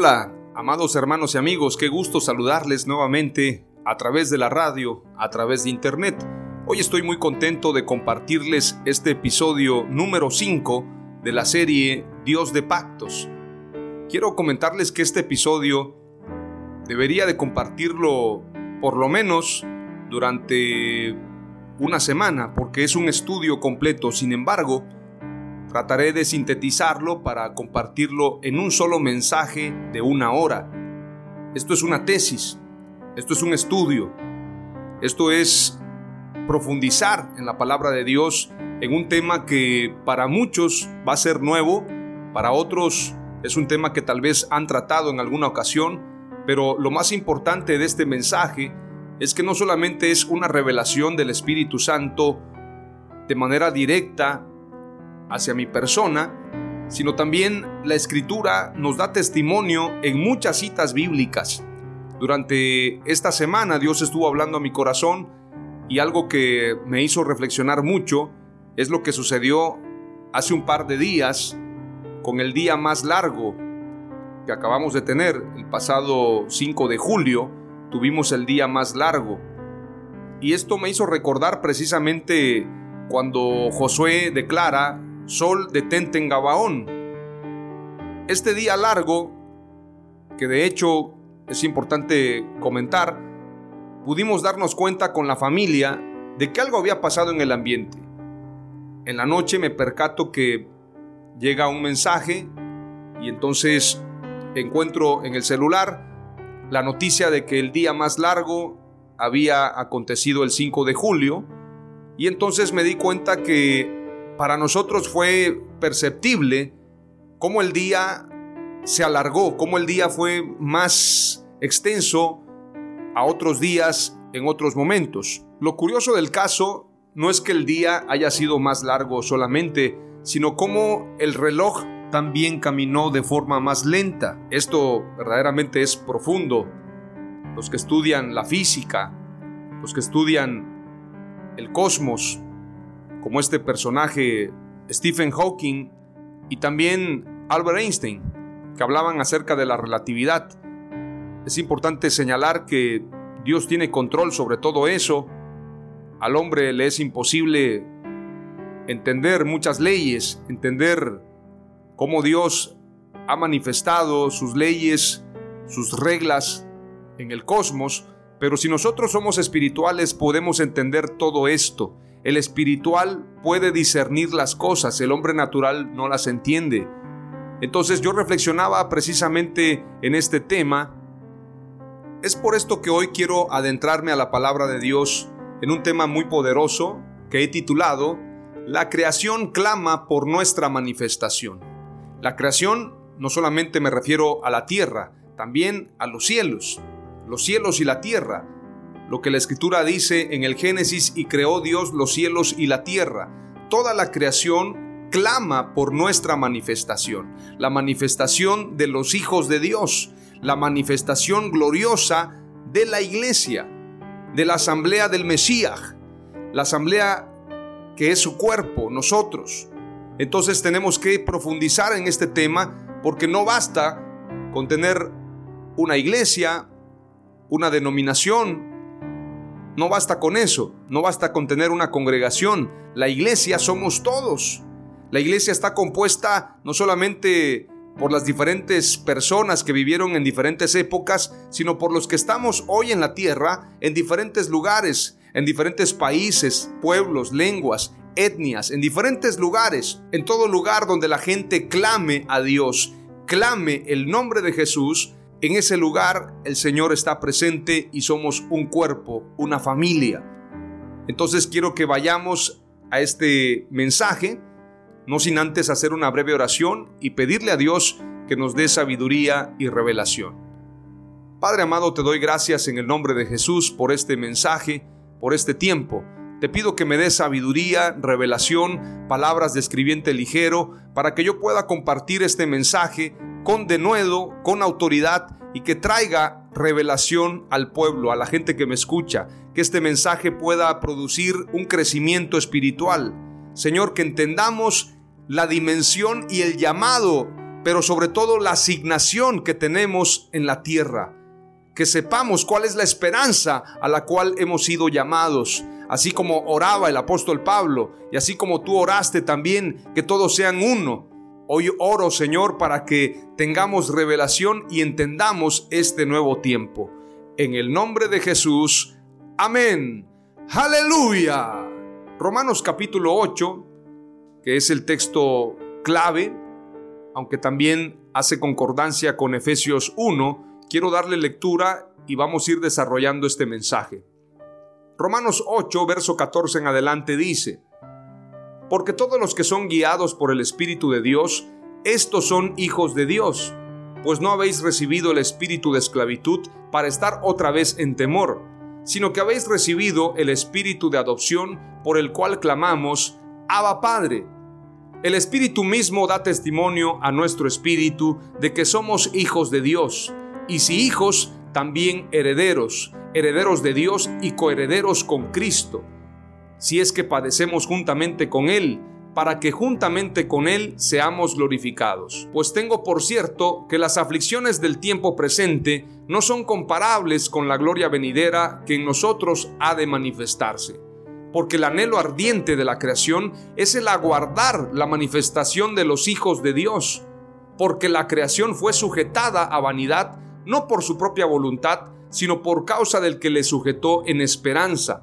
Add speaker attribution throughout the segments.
Speaker 1: Hola, amados hermanos y amigos, qué gusto saludarles nuevamente a través de la radio, a través de internet. Hoy estoy muy contento de compartirles este episodio número 5 de la serie Dios de Pactos. Quiero comentarles que este episodio debería de compartirlo por lo menos durante una semana porque es un estudio completo. Sin embargo, Trataré de sintetizarlo para compartirlo en un solo mensaje de una hora. Esto es una tesis, esto es un estudio, esto es profundizar en la palabra de Dios en un tema que para muchos va a ser nuevo, para otros es un tema que tal vez han tratado en alguna ocasión, pero lo más importante de este mensaje es que no solamente es una revelación del Espíritu Santo de manera directa hacia mi persona, sino también la escritura nos da testimonio en muchas citas bíblicas. Durante esta semana Dios estuvo hablando a mi corazón y algo que me hizo reflexionar mucho es lo que sucedió hace un par de días con el día más largo que acabamos de tener, el pasado 5 de julio, tuvimos el día más largo. Y esto me hizo recordar precisamente cuando Josué declara Sol detente en Gabaón. Este día largo, que de hecho es importante comentar, pudimos darnos cuenta con la familia de que algo había pasado en el ambiente. En la noche me percato que llega un mensaje y entonces encuentro en el celular la noticia de que el día más largo había acontecido el 5 de julio y entonces me di cuenta que para nosotros fue perceptible cómo el día se alargó, cómo el día fue más extenso a otros días en otros momentos. Lo curioso del caso no es que el día haya sido más largo solamente, sino cómo el reloj también caminó de forma más lenta. Esto verdaderamente es profundo. Los que estudian la física, los que estudian el cosmos, como este personaje Stephen Hawking y también Albert Einstein, que hablaban acerca de la relatividad. Es importante señalar que Dios tiene control sobre todo eso. Al hombre le es imposible entender muchas leyes, entender cómo Dios ha manifestado sus leyes, sus reglas en el cosmos, pero si nosotros somos espirituales podemos entender todo esto el espiritual puede discernir las cosas, el hombre natural no las entiende. Entonces yo reflexionaba precisamente en este tema. Es por esto que hoy quiero adentrarme a la palabra de Dios en un tema muy poderoso que he titulado La creación clama por nuestra manifestación. La creación no solamente me refiero a la tierra, también a los cielos, los cielos y la tierra lo que la escritura dice en el Génesis y creó Dios los cielos y la tierra. Toda la creación clama por nuestra manifestación, la manifestación de los hijos de Dios, la manifestación gloriosa de la iglesia, de la asamblea del Mesías, la asamblea que es su cuerpo, nosotros. Entonces tenemos que profundizar en este tema porque no basta con tener una iglesia, una denominación. No basta con eso, no basta con tener una congregación. La iglesia somos todos. La iglesia está compuesta no solamente por las diferentes personas que vivieron en diferentes épocas, sino por los que estamos hoy en la tierra, en diferentes lugares, en diferentes países, pueblos, lenguas, etnias, en diferentes lugares, en todo lugar donde la gente clame a Dios, clame el nombre de Jesús, en ese lugar el Señor está presente y somos un cuerpo, una familia. Entonces quiero que vayamos a este mensaje no sin antes hacer una breve oración y pedirle a Dios que nos dé sabiduría y revelación. Padre amado, te doy gracias en el nombre de Jesús por este mensaje, por este tiempo. Te pido que me des sabiduría, revelación, palabras de escribiente ligero, para que yo pueda compartir este mensaje con denuedo, con autoridad y que traiga revelación al pueblo, a la gente que me escucha, que este mensaje pueda producir un crecimiento espiritual. Señor, que entendamos la dimensión y el llamado, pero sobre todo la asignación que tenemos en la tierra. Que sepamos cuál es la esperanza a la cual hemos sido llamados. Así como oraba el apóstol Pablo y así como tú oraste también, que todos sean uno. Hoy oro, Señor, para que tengamos revelación y entendamos este nuevo tiempo. En el nombre de Jesús. Amén. Aleluya. Romanos capítulo 8, que es el texto clave, aunque también hace concordancia con Efesios 1, quiero darle lectura y vamos a ir desarrollando este mensaje. Romanos 8, verso 14 en adelante dice, Porque todos los que son guiados por el Espíritu de Dios, estos son hijos de Dios, pues no habéis recibido el espíritu de esclavitud para estar otra vez en temor, sino que habéis recibido el espíritu de adopción por el cual clamamos, Abba Padre. El Espíritu mismo da testimonio a nuestro espíritu de que somos hijos de Dios, y si hijos, también herederos, herederos de Dios y coherederos con Cristo, si es que padecemos juntamente con Él, para que juntamente con Él seamos glorificados. Pues tengo por cierto que las aflicciones del tiempo presente no son comparables con la gloria venidera que en nosotros ha de manifestarse porque el anhelo ardiente de la creación es el aguardar la manifestación de los hijos de Dios, porque la creación fue sujetada a vanidad no por su propia voluntad, sino por causa del que le sujetó en esperanza,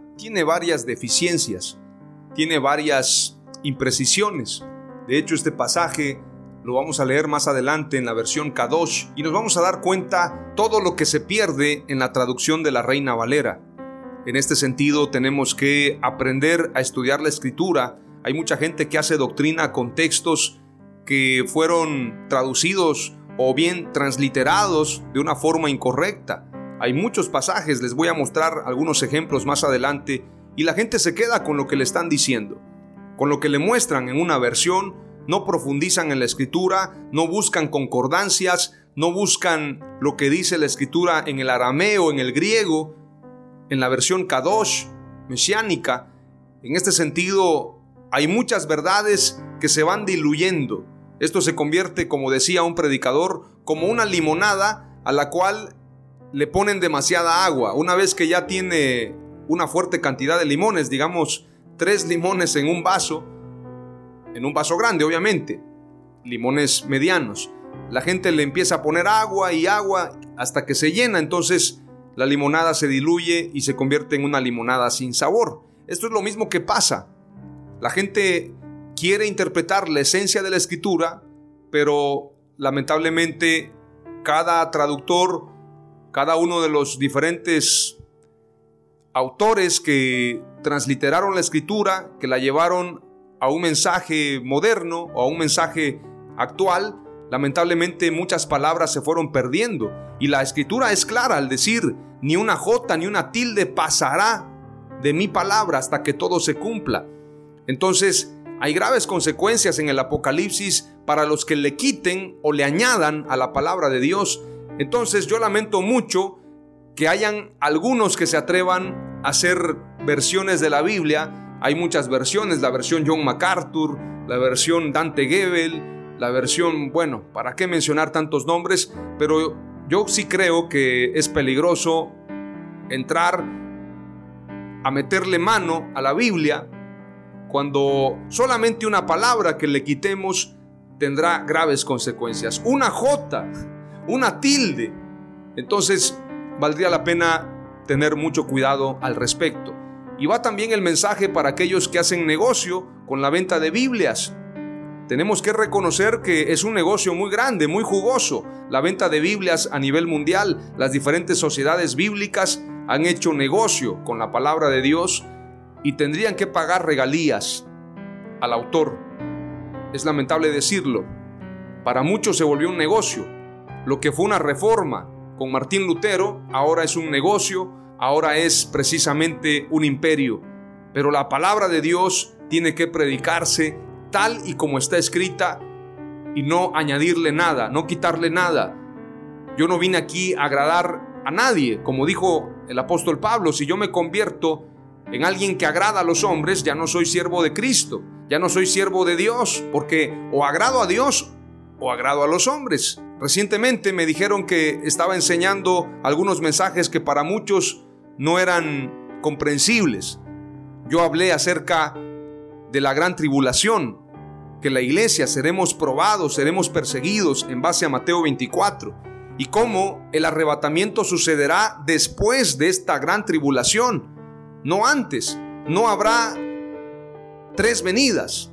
Speaker 1: tiene varias deficiencias, tiene varias imprecisiones. De hecho, este pasaje lo vamos a leer más adelante en la versión Kadosh y nos vamos a dar cuenta todo lo que se pierde en la traducción de la Reina Valera. En este sentido tenemos que aprender a estudiar la escritura. Hay mucha gente que hace doctrina con textos que fueron traducidos o bien transliterados de una forma incorrecta. Hay muchos pasajes, les voy a mostrar algunos ejemplos más adelante, y la gente se queda con lo que le están diciendo. Con lo que le muestran en una versión, no profundizan en la escritura, no buscan concordancias, no buscan lo que dice la escritura en el arameo, en el griego, en la versión Kadosh, mesiánica. En este sentido, hay muchas verdades que se van diluyendo. Esto se convierte, como decía un predicador, como una limonada a la cual le ponen demasiada agua. Una vez que ya tiene una fuerte cantidad de limones, digamos tres limones en un vaso, en un vaso grande obviamente, limones medianos. La gente le empieza a poner agua y agua hasta que se llena, entonces la limonada se diluye y se convierte en una limonada sin sabor. Esto es lo mismo que pasa. La gente quiere interpretar la esencia de la escritura, pero lamentablemente cada traductor, cada uno de los diferentes autores que transliteraron la escritura, que la llevaron a un mensaje moderno o a un mensaje actual, lamentablemente muchas palabras se fueron perdiendo Y la escritura es clara al decir, ni una jota ni una tilde pasará de mi palabra hasta que todo se cumpla. Entonces, hay graves consecuencias en el Apocalipsis para los que le quiten o le añadan a la palabra de Dios. Entonces yo lamento mucho que hayan algunos que se atrevan a hacer versiones de la Biblia. Hay muchas versiones, la versión John MacArthur, la versión Dante Gebel, la versión, bueno, ¿para qué mencionar tantos nombres? Pero yo sí creo que es peligroso entrar a meterle mano a la Biblia cuando solamente una palabra que le quitemos tendrá graves consecuencias. Una J, una tilde. Entonces valdría la pena tener mucho cuidado al respecto. Y va también el mensaje para aquellos que hacen negocio con la venta de Biblias. Tenemos que reconocer que es un negocio muy grande, muy jugoso. La venta de Biblias a nivel mundial, las diferentes sociedades bíblicas han hecho negocio con la palabra de Dios y tendrían que pagar regalías al autor. Es lamentable decirlo. Para muchos se volvió un negocio. Lo que fue una reforma con Martín Lutero ahora es un negocio, ahora es precisamente un imperio. Pero la palabra de Dios tiene que predicarse tal y como está escrita y no añadirle nada, no quitarle nada. Yo no vine aquí a agradar a nadie, como dijo el apóstol Pablo, si yo me convierto en alguien que agrada a los hombres, ya no soy siervo de Cristo, ya no soy siervo de Dios, porque o agrado a Dios o agrado a los hombres. Recientemente me dijeron que estaba enseñando algunos mensajes que para muchos no eran comprensibles. Yo hablé acerca de la gran tribulación, que la iglesia seremos probados, seremos perseguidos en base a Mateo 24, y cómo el arrebatamiento sucederá después de esta gran tribulación no antes. No habrá tres venidas,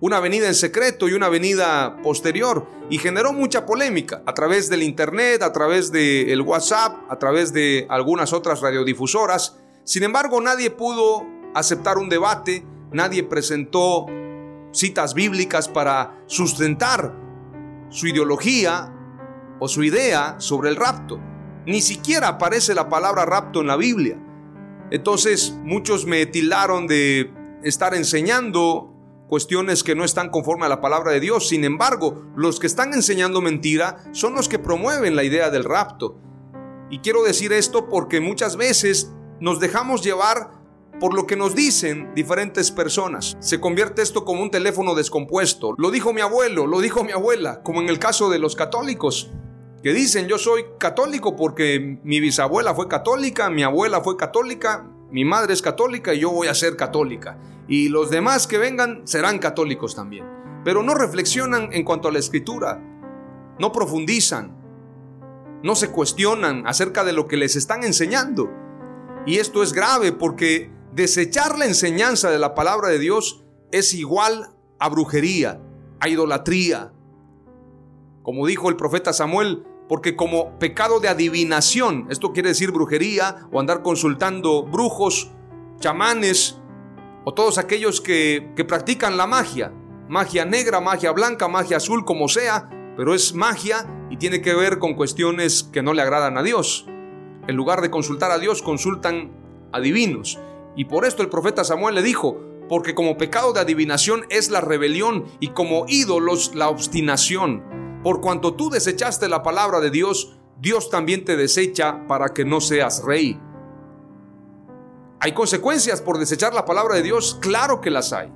Speaker 1: una venida en secreto y una venida posterior. Y generó mucha polémica a través del Internet, a través del WhatsApp, a través de algunas otras radiodifusoras. Sin embargo, nadie pudo aceptar un debate, nadie presentó citas bíblicas para sustentar su ideología o su idea sobre el rapto. Ni siquiera aparece la palabra rapto en la Biblia. Entonces muchos me tildaron de estar enseñando cuestiones que no están conforme a la palabra de Dios. Sin embargo, los que están enseñando mentira son los que promueven la idea del rapto. Y quiero decir esto porque muchas veces nos dejamos llevar por lo que nos dicen diferentes personas. Se convierte esto como un teléfono descompuesto. Lo dijo mi abuelo, lo dijo mi abuela, como en el caso de los católicos que dicen yo soy católico porque mi bisabuela fue católica, mi abuela fue católica, mi madre es católica y yo voy a ser católica. Y los demás que vengan serán católicos también. Pero no reflexionan en cuanto a la escritura, no profundizan, no se cuestionan acerca de lo que les están enseñando. Y esto es grave porque desechar la enseñanza de la palabra de Dios es igual a brujería, a idolatría, como dijo el profeta Samuel, porque como pecado de adivinación, esto quiere decir brujería o andar consultando brujos, chamanes o todos aquellos que, practican la magia, magia negra, magia blanca, magia azul, como sea, pero es magia y tiene que ver con cuestiones que no le agradan a Dios. En lugar de consultar a Dios, consultan a divinos. Y por esto el profeta Samuel le dijo, porque como pecado de adivinación es la rebelión y como ídolos la obstinación. Por cuanto tú desechaste la palabra de Dios, Dios también te desecha para que no seas rey. ¿Hay consecuencias por desechar la palabra de Dios? Claro que las hay.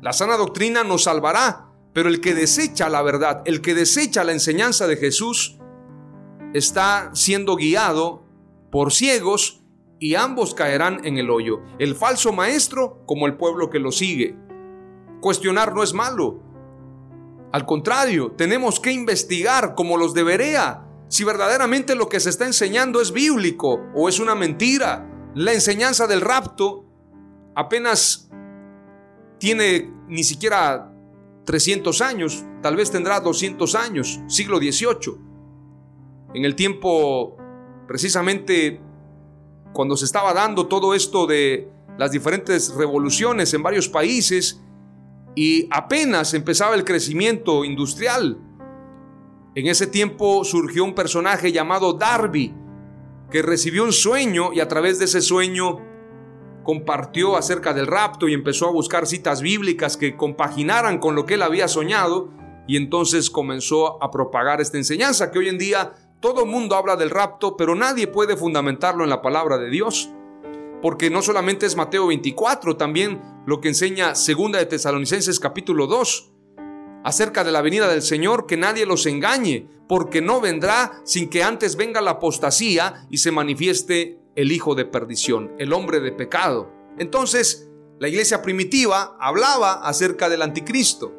Speaker 1: La sana doctrina nos salvará, pero el que desecha la verdad, el que desecha la enseñanza de Jesús, está siendo guiado por ciegos y ambos caerán en el hoyo, el falso maestro como el pueblo que lo sigue. Cuestionar no es malo, al contrario, tenemos que investigar como los debería si verdaderamente lo que se está enseñando es bíblico o es una mentira. La enseñanza del rapto apenas tiene ni siquiera 300 años, tal vez tendrá 200 años, siglo XVIII. En el tiempo, precisamente, cuando se estaba dando todo esto de las diferentes revoluciones en varios países, y apenas empezaba el crecimiento industrial. En ese tiempo surgió un personaje llamado Darby, que recibió un sueño y a través de ese sueño compartió acerca del rapto y empezó a buscar citas bíblicas que compaginaran con lo que él había soñado y entonces comenzó a propagar esta enseñanza que hoy en día todo mundo habla del rapto, pero nadie puede fundamentarlo en la palabra de Dios. Porque no solamente es Mateo 24, también lo que enseña Segunda de Tesalonicenses capítulo 2 acerca de la venida del Señor, que nadie los engañe, porque no vendrá sin que antes venga la apostasía y se manifieste el hijo de perdición, el hombre de pecado. Entonces, la iglesia primitiva hablaba acerca del anticristo.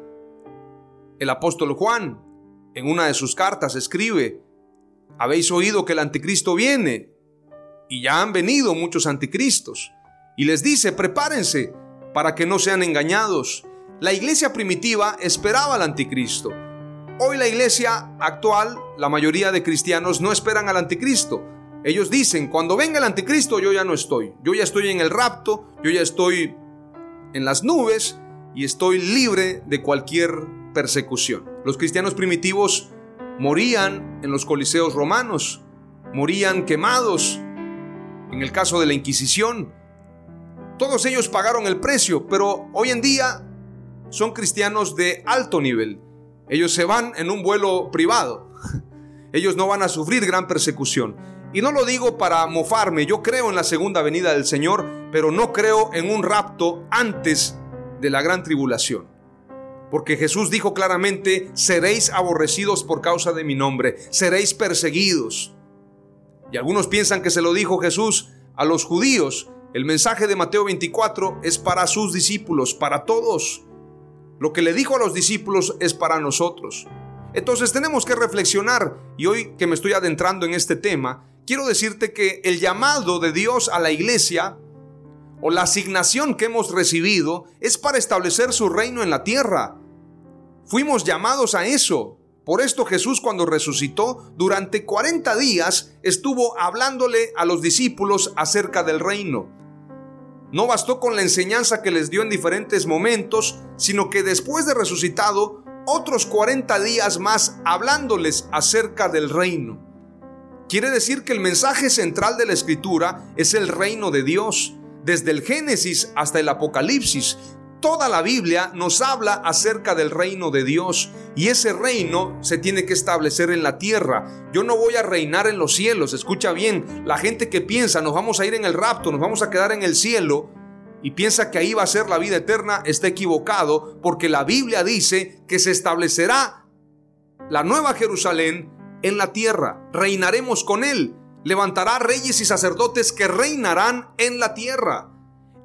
Speaker 1: El apóstol Juan, en una de sus cartas, escribe, habéis oído que el anticristo viene, y ya han venido muchos anticristos, y les dice, prepárense para que no sean engañados la iglesia primitiva esperaba al anticristo. Hoy la iglesia actual, la mayoría de cristianos no esperan al anticristo. Ellos dicen, cuando venga el anticristo yo ya no estoy. Yo ya estoy en el rapto, yo ya estoy en las nubes y estoy libre de cualquier persecución. Los cristianos primitivos morían en los coliseos romanos, morían quemados. En el caso de la Inquisición, todos ellos pagaron el precio, pero hoy en día son cristianos de alto nivel. Ellos se van en un vuelo privado. Ellos no van a sufrir gran persecución. Y no lo digo para mofarme, yo creo en la segunda venida del Señor, pero no creo en un rapto antes de la gran tribulación. Porque Jesús dijo claramente, seréis aborrecidos por causa de mi nombre, seréis perseguidos. Y algunos piensan que se lo dijo Jesús a los judíos. El mensaje de Mateo 24 es para sus discípulos, para todos. Lo que le dijo a los discípulos es para nosotros. Entonces tenemos que reflexionar y hoy que me estoy adentrando en este tema, quiero decirte que el llamado de Dios a la iglesia o la asignación que hemos recibido es para establecer su reino en la tierra. Fuimos llamados a eso. Por esto Jesús cuando resucitó, durante 40 días estuvo hablándole a los discípulos acerca del reino. No bastó con la enseñanza que les dio en diferentes momentos, sino que después de resucitado, otros 40 días más hablándoles acerca del reino. Quiere decir que el mensaje central de la escritura es el reino de Dios. Desde el Génesis hasta el Apocalipsis, toda la Biblia nos habla acerca del reino de Dios y ese reino se tiene que establecer en la tierra. Yo no voy a reinar en los cielos, escucha bien, la gente que piensa nos vamos a ir en el rapto, nos vamos a quedar en el cielo y piensa que ahí va a ser la vida eterna, está equivocado porque la Biblia dice que se establecerá la nueva Jerusalén en la tierra, reinaremos con él, levantará reyes y sacerdotes que reinarán en la tierra.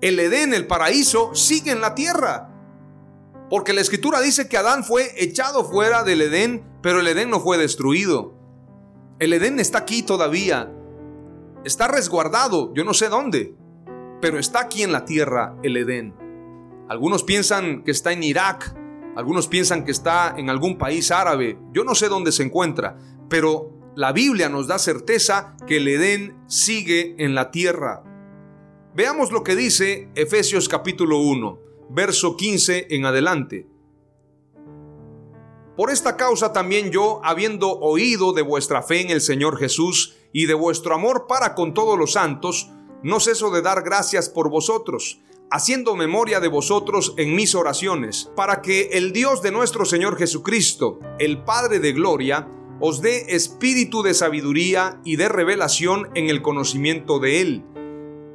Speaker 1: El Edén, el paraíso, sigue en la tierra. Porque la escritura dice que Adán fue echado fuera del Edén, pero el Edén no fue destruido. El Edén está aquí todavía. Está resguardado, yo no sé dónde, pero está aquí en la tierra el Edén. Algunos piensan que está en Irak, algunos piensan que está en algún país árabe, yo no sé dónde se encuentra, pero la Biblia nos da certeza que el Edén sigue en la tierra. Veamos lo que dice Efesios capítulo 1, verso 15 en adelante. Por esta causa también yo, habiendo oído de vuestra fe en el Señor Jesús y de vuestro amor para con todos los santos, no ceso de dar gracias por vosotros, haciendo memoria de vosotros en mis oraciones, para que el Dios de nuestro Señor Jesucristo, el Padre de Gloria, os dé espíritu de sabiduría y de revelación en el conocimiento de Él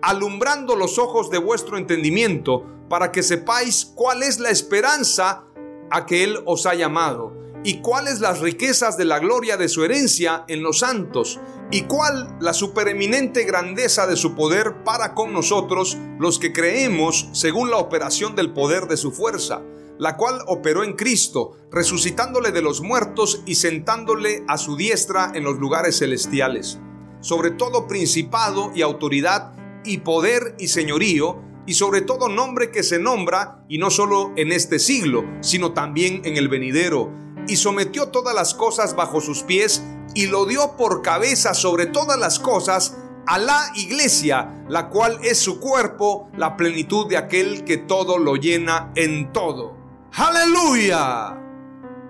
Speaker 1: alumbrando los ojos de vuestro entendimiento, para que sepáis cuál es la esperanza a que Él os ha llamado, y cuáles las riquezas de la gloria de su herencia en los santos, y cuál la supereminente grandeza de su poder para con nosotros, los que creemos según la operación del poder de su fuerza, la cual operó en Cristo, resucitándole de los muertos y sentándole a su diestra en los lugares celestiales, sobre todo principado y autoridad, y poder y señorío, y sobre todo nombre que se nombra, y no solo en este siglo, sino también en el venidero, y sometió todas las cosas bajo sus pies, y lo dio por cabeza sobre todas las cosas a la iglesia, la cual es su cuerpo, la plenitud de aquel que todo lo llena en todo. Aleluya.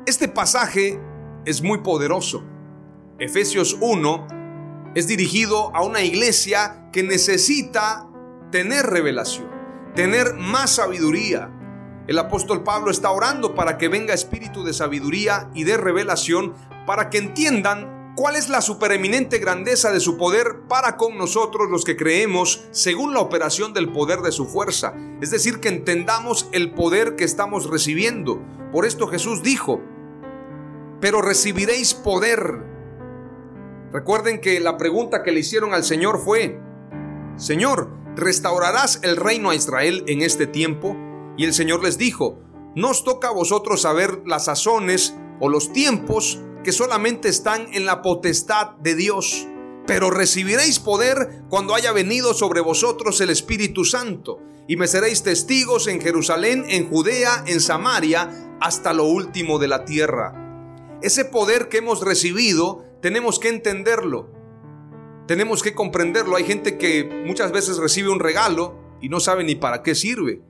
Speaker 1: Este pasaje es muy poderoso. Efesios 1 es dirigido a una iglesia que necesita tener revelación, tener más sabiduría. El apóstol Pablo está orando para que venga espíritu de sabiduría y de revelación para que entiendan cuál es la supereminente grandeza de su poder para con nosotros los que creemos según la operación del poder de su fuerza. Es decir, que entendamos el poder que estamos recibiendo. Por esto Jesús dijo, pero recibiréis poder Recuerden que la pregunta que le hicieron al Señor fue, Señor, ¿restaurarás el reino a Israel en este tiempo? Y el Señor les dijo, no os toca a vosotros saber las sazones o los tiempos que solamente están en la potestad de Dios, pero recibiréis poder cuando haya venido sobre vosotros el Espíritu Santo, y me seréis testigos en Jerusalén, en Judea, en Samaria, hasta lo último de la tierra. Ese poder que hemos recibido tenemos que entenderlo. Tenemos que comprenderlo. Hay gente que muchas veces recibe un regalo y no sabe ni para qué sirve.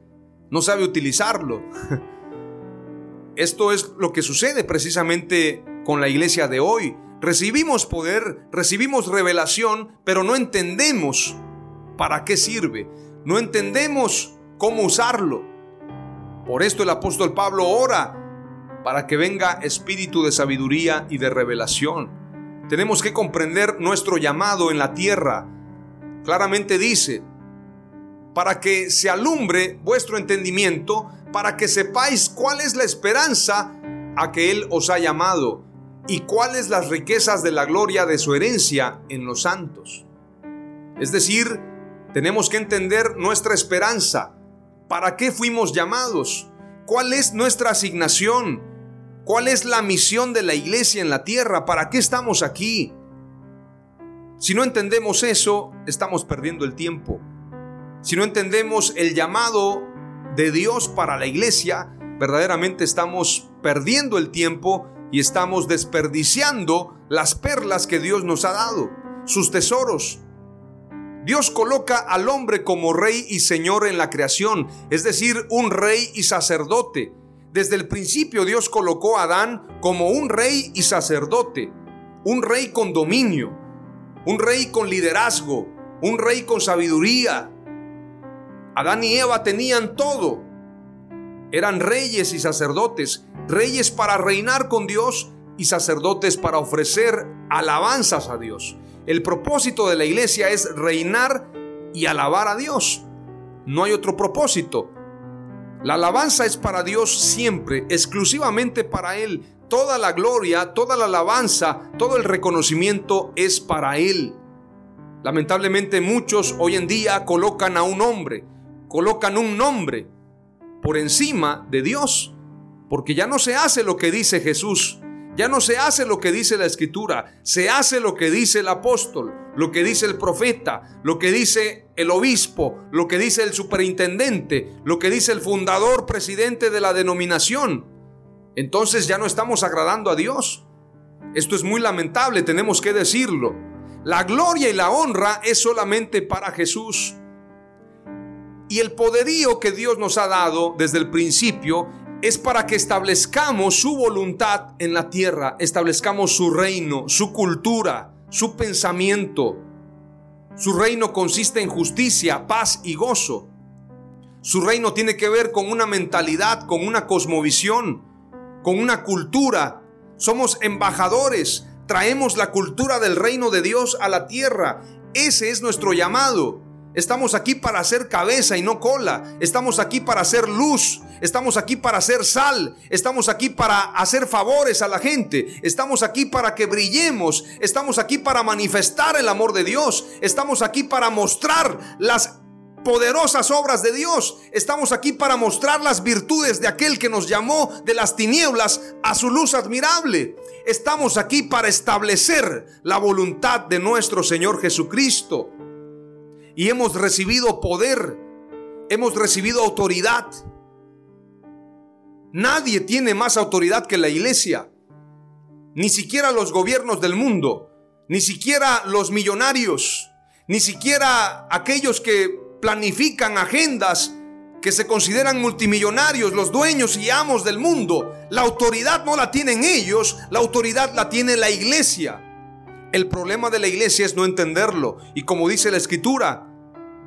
Speaker 1: No sabe utilizarlo. Esto es lo que sucede precisamente con la iglesia de hoy. Recibimos poder, recibimos revelación, pero no entendemos para qué sirve. No entendemos cómo usarlo. Por esto el apóstol Pablo ora para que venga espíritu de sabiduría y de revelación. Tenemos que comprender nuestro llamado en la tierra. Claramente dice, para que se alumbre vuestro entendimiento, para que sepáis cuál es la esperanza a que Él os ha llamado y cuáles las riquezas de la gloria de su herencia en los santos. Es decir, tenemos que entender nuestra esperanza, para qué fuimos llamados, cuál es nuestra asignación, ¿Cuál es la misión de la iglesia en la tierra? ¿Para qué estamos aquí? Si no entendemos eso, estamos perdiendo el tiempo. Si no entendemos el llamado de Dios para la iglesia, verdaderamente estamos perdiendo el tiempo y estamos desperdiciando las perlas que Dios nos ha dado, sus tesoros. Dios coloca al hombre como rey y señor en la creación, es decir, un rey y sacerdote. Desde el principio Dios colocó a Adán como un rey y sacerdote, un rey con dominio, un rey con liderazgo, un rey con sabiduría. Adán y Eva tenían todo. Eran reyes y sacerdotes, reyes para reinar con Dios y sacerdotes para ofrecer alabanzas a Dios. El propósito de la iglesia es reinar y alabar a Dios. No hay otro propósito. La alabanza es para Dios siempre, exclusivamente para Él. Toda la gloria, toda la alabanza, todo el reconocimiento es para Él. Lamentablemente muchos hoy en día colocan a un hombre, colocan un nombre por encima de Dios, porque ya no se hace lo que dice Jesús, ya no se hace lo que dice la escritura, se hace lo que dice el apóstol, lo que dice el profeta, lo que dice el obispo, lo que dice el superintendente, lo que dice el fundador, presidente de la denominación. Entonces ya no estamos agradando a Dios. Esto es muy lamentable, tenemos que decirlo. La gloria y la honra es solamente para Jesús. Y el poderío que Dios nos ha dado desde el principio es para que establezcamos su voluntad en la tierra, establezcamos su reino, su cultura, su pensamiento. Su reino consiste en justicia, paz y gozo. Su reino tiene que ver con una mentalidad, con una cosmovisión, con una cultura. Somos embajadores, traemos la cultura del reino de Dios a la tierra. Ese es nuestro llamado. Estamos aquí para hacer cabeza y no cola. Estamos aquí para hacer luz. Estamos aquí para hacer sal. Estamos aquí para hacer favores a la gente. Estamos aquí para que brillemos. Estamos aquí para manifestar el amor de Dios. Estamos aquí para mostrar las poderosas obras de Dios. Estamos aquí para mostrar las virtudes de aquel que nos llamó de las tinieblas a su luz admirable. Estamos aquí para establecer la voluntad de nuestro Señor Jesucristo y hemos recibido poder, hemos recibido autoridad. Nadie tiene más autoridad que la iglesia, ni siquiera los gobiernos del mundo, ni siquiera los millonarios, ni siquiera aquellos que planifican agendas que se consideran multimillonarios, los dueños y amos del mundo. La autoridad no la tienen ellos, la autoridad la tiene la iglesia. El problema de la iglesia es no entenderlo. Y como dice la escritura,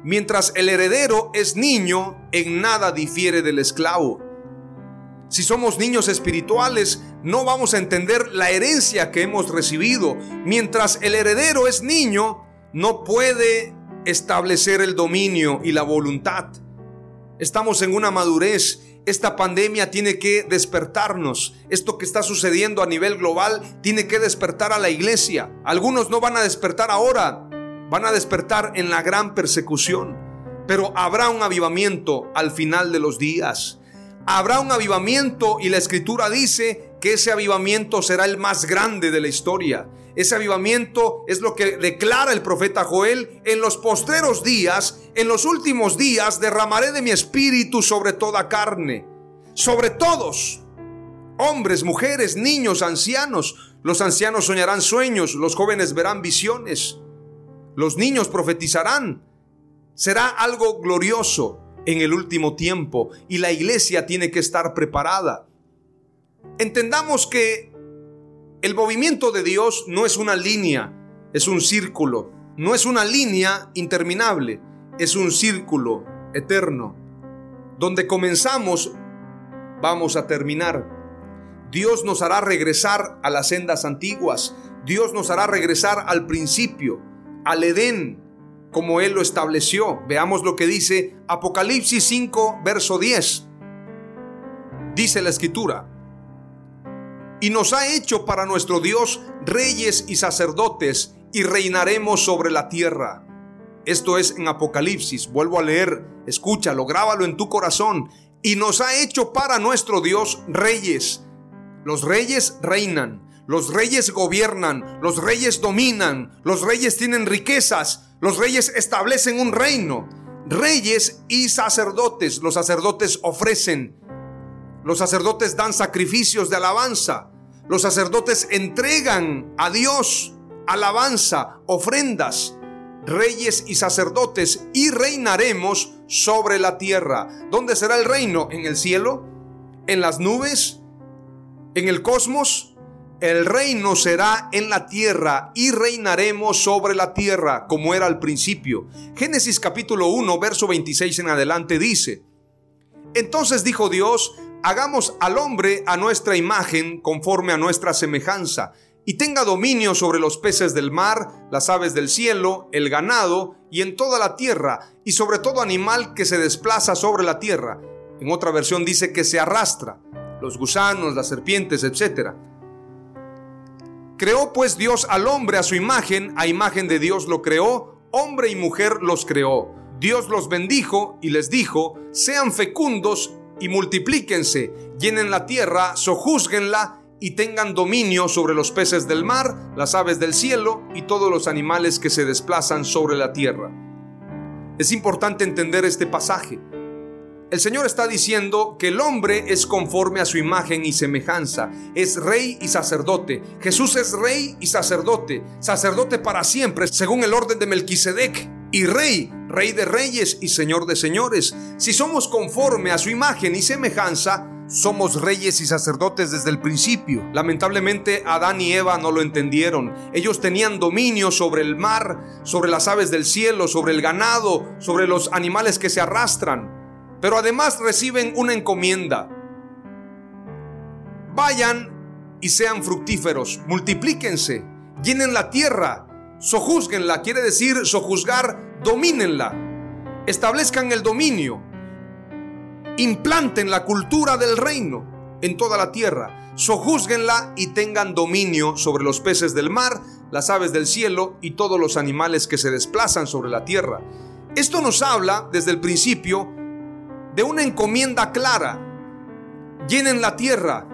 Speaker 1: mientras el heredero es niño, en nada difiere del esclavo. Si somos niños espirituales, no vamos a entender la herencia que hemos recibido. Mientras el heredero es niño, no puede establecer el dominio y la voluntad. Estamos en una madurez. Esta pandemia tiene que despertarnos. Esto que está sucediendo a nivel global tiene que despertar a la iglesia. Algunos no van a despertar ahora, van a despertar en la gran persecución. Pero habrá un avivamiento al final de los días. Habrá un avivamiento y la escritura dice que ese avivamiento será el más grande de la historia. Ese avivamiento es lo que declara el profeta Joel. En los postreros días, en los últimos días, derramaré de mi espíritu sobre toda carne. Sobre todos. Hombres, mujeres, niños, ancianos. Los ancianos soñarán sueños, los jóvenes verán visiones. Los niños profetizarán. Será algo glorioso en el último tiempo y la iglesia tiene que estar preparada. Entendamos que el movimiento de Dios no es una línea, es un círculo. No es una línea interminable, es un círculo eterno. Donde comenzamos, vamos a terminar. Dios nos hará regresar a las sendas antiguas. Dios nos hará regresar al principio, al Edén, como Él lo estableció. Veamos lo que dice Apocalipsis 5, verso 10. Dice la escritura y nos ha hecho para nuestro Dios reyes y sacerdotes y reinaremos sobre la tierra. Esto es en Apocalipsis, vuelvo a leer, escúchalo, grábalo en tu corazón. Y nos ha hecho para nuestro Dios reyes. Los reyes reinan, los reyes gobiernan, los reyes dominan, los reyes tienen riquezas, los reyes establecen un reino. Reyes y sacerdotes, los sacerdotes ofrecen, los sacerdotes dan sacrificios de alabanza. Los sacerdotes entregan a Dios alabanza, ofrendas. Reyes y sacerdotes y reinaremos sobre la tierra. ¿Dónde será el reino? ¿En el cielo? ¿En las nubes? ¿En el cosmos? El reino será en la tierra y reinaremos sobre la tierra como era al principio. Génesis capítulo 1, verso 26 en adelante dice, Entonces dijo Dios, hagamos al hombre a nuestra imagen conforme a nuestra semejanza, y tenga dominio sobre los peces del mar, las aves del cielo, el ganado, y en toda la tierra, y sobre todo animal que se desplaza sobre la tierra. En otra versión dice que se arrastra, los gusanos, las serpientes, etc. Creó pues Dios al hombre a su imagen, a imagen de Dios lo creó, hombre y mujer los creó. Dios los bendijo y les dijo, sean fecundos y multiplíquense, llenen la tierra, sojúzguenla y tengan dominio sobre los peces del mar, las aves del cielo y todos los animales que se desplazan sobre la tierra. Es importante entender este pasaje. El Señor está diciendo que el hombre es conforme a su imagen y semejanza, es rey y sacerdote. Jesús es rey y sacerdote, sacerdote para siempre, según el orden de Melquisedec y rey, rey de reyes y señor de señores. Si somos conforme a su imagen y semejanza, somos reyes y sacerdotes desde el principio. Lamentablemente Adán y Eva no lo entendieron. Ellos tenían dominio sobre el mar, sobre las aves del cielo, sobre el ganado, sobre los animales que se arrastran. Pero además reciben una encomienda. Vayan y sean fructíferos, multiplíquense, llenen la tierra Sojuzguenla quiere decir sojuzgar, domínenla, establezcan el dominio, implanten la cultura del reino en toda la tierra, sojuzguenla y tengan dominio sobre los peces del mar, las aves del cielo y todos los animales que se desplazan sobre la tierra. Esto nos habla desde el principio de una encomienda clara. Llenen la tierra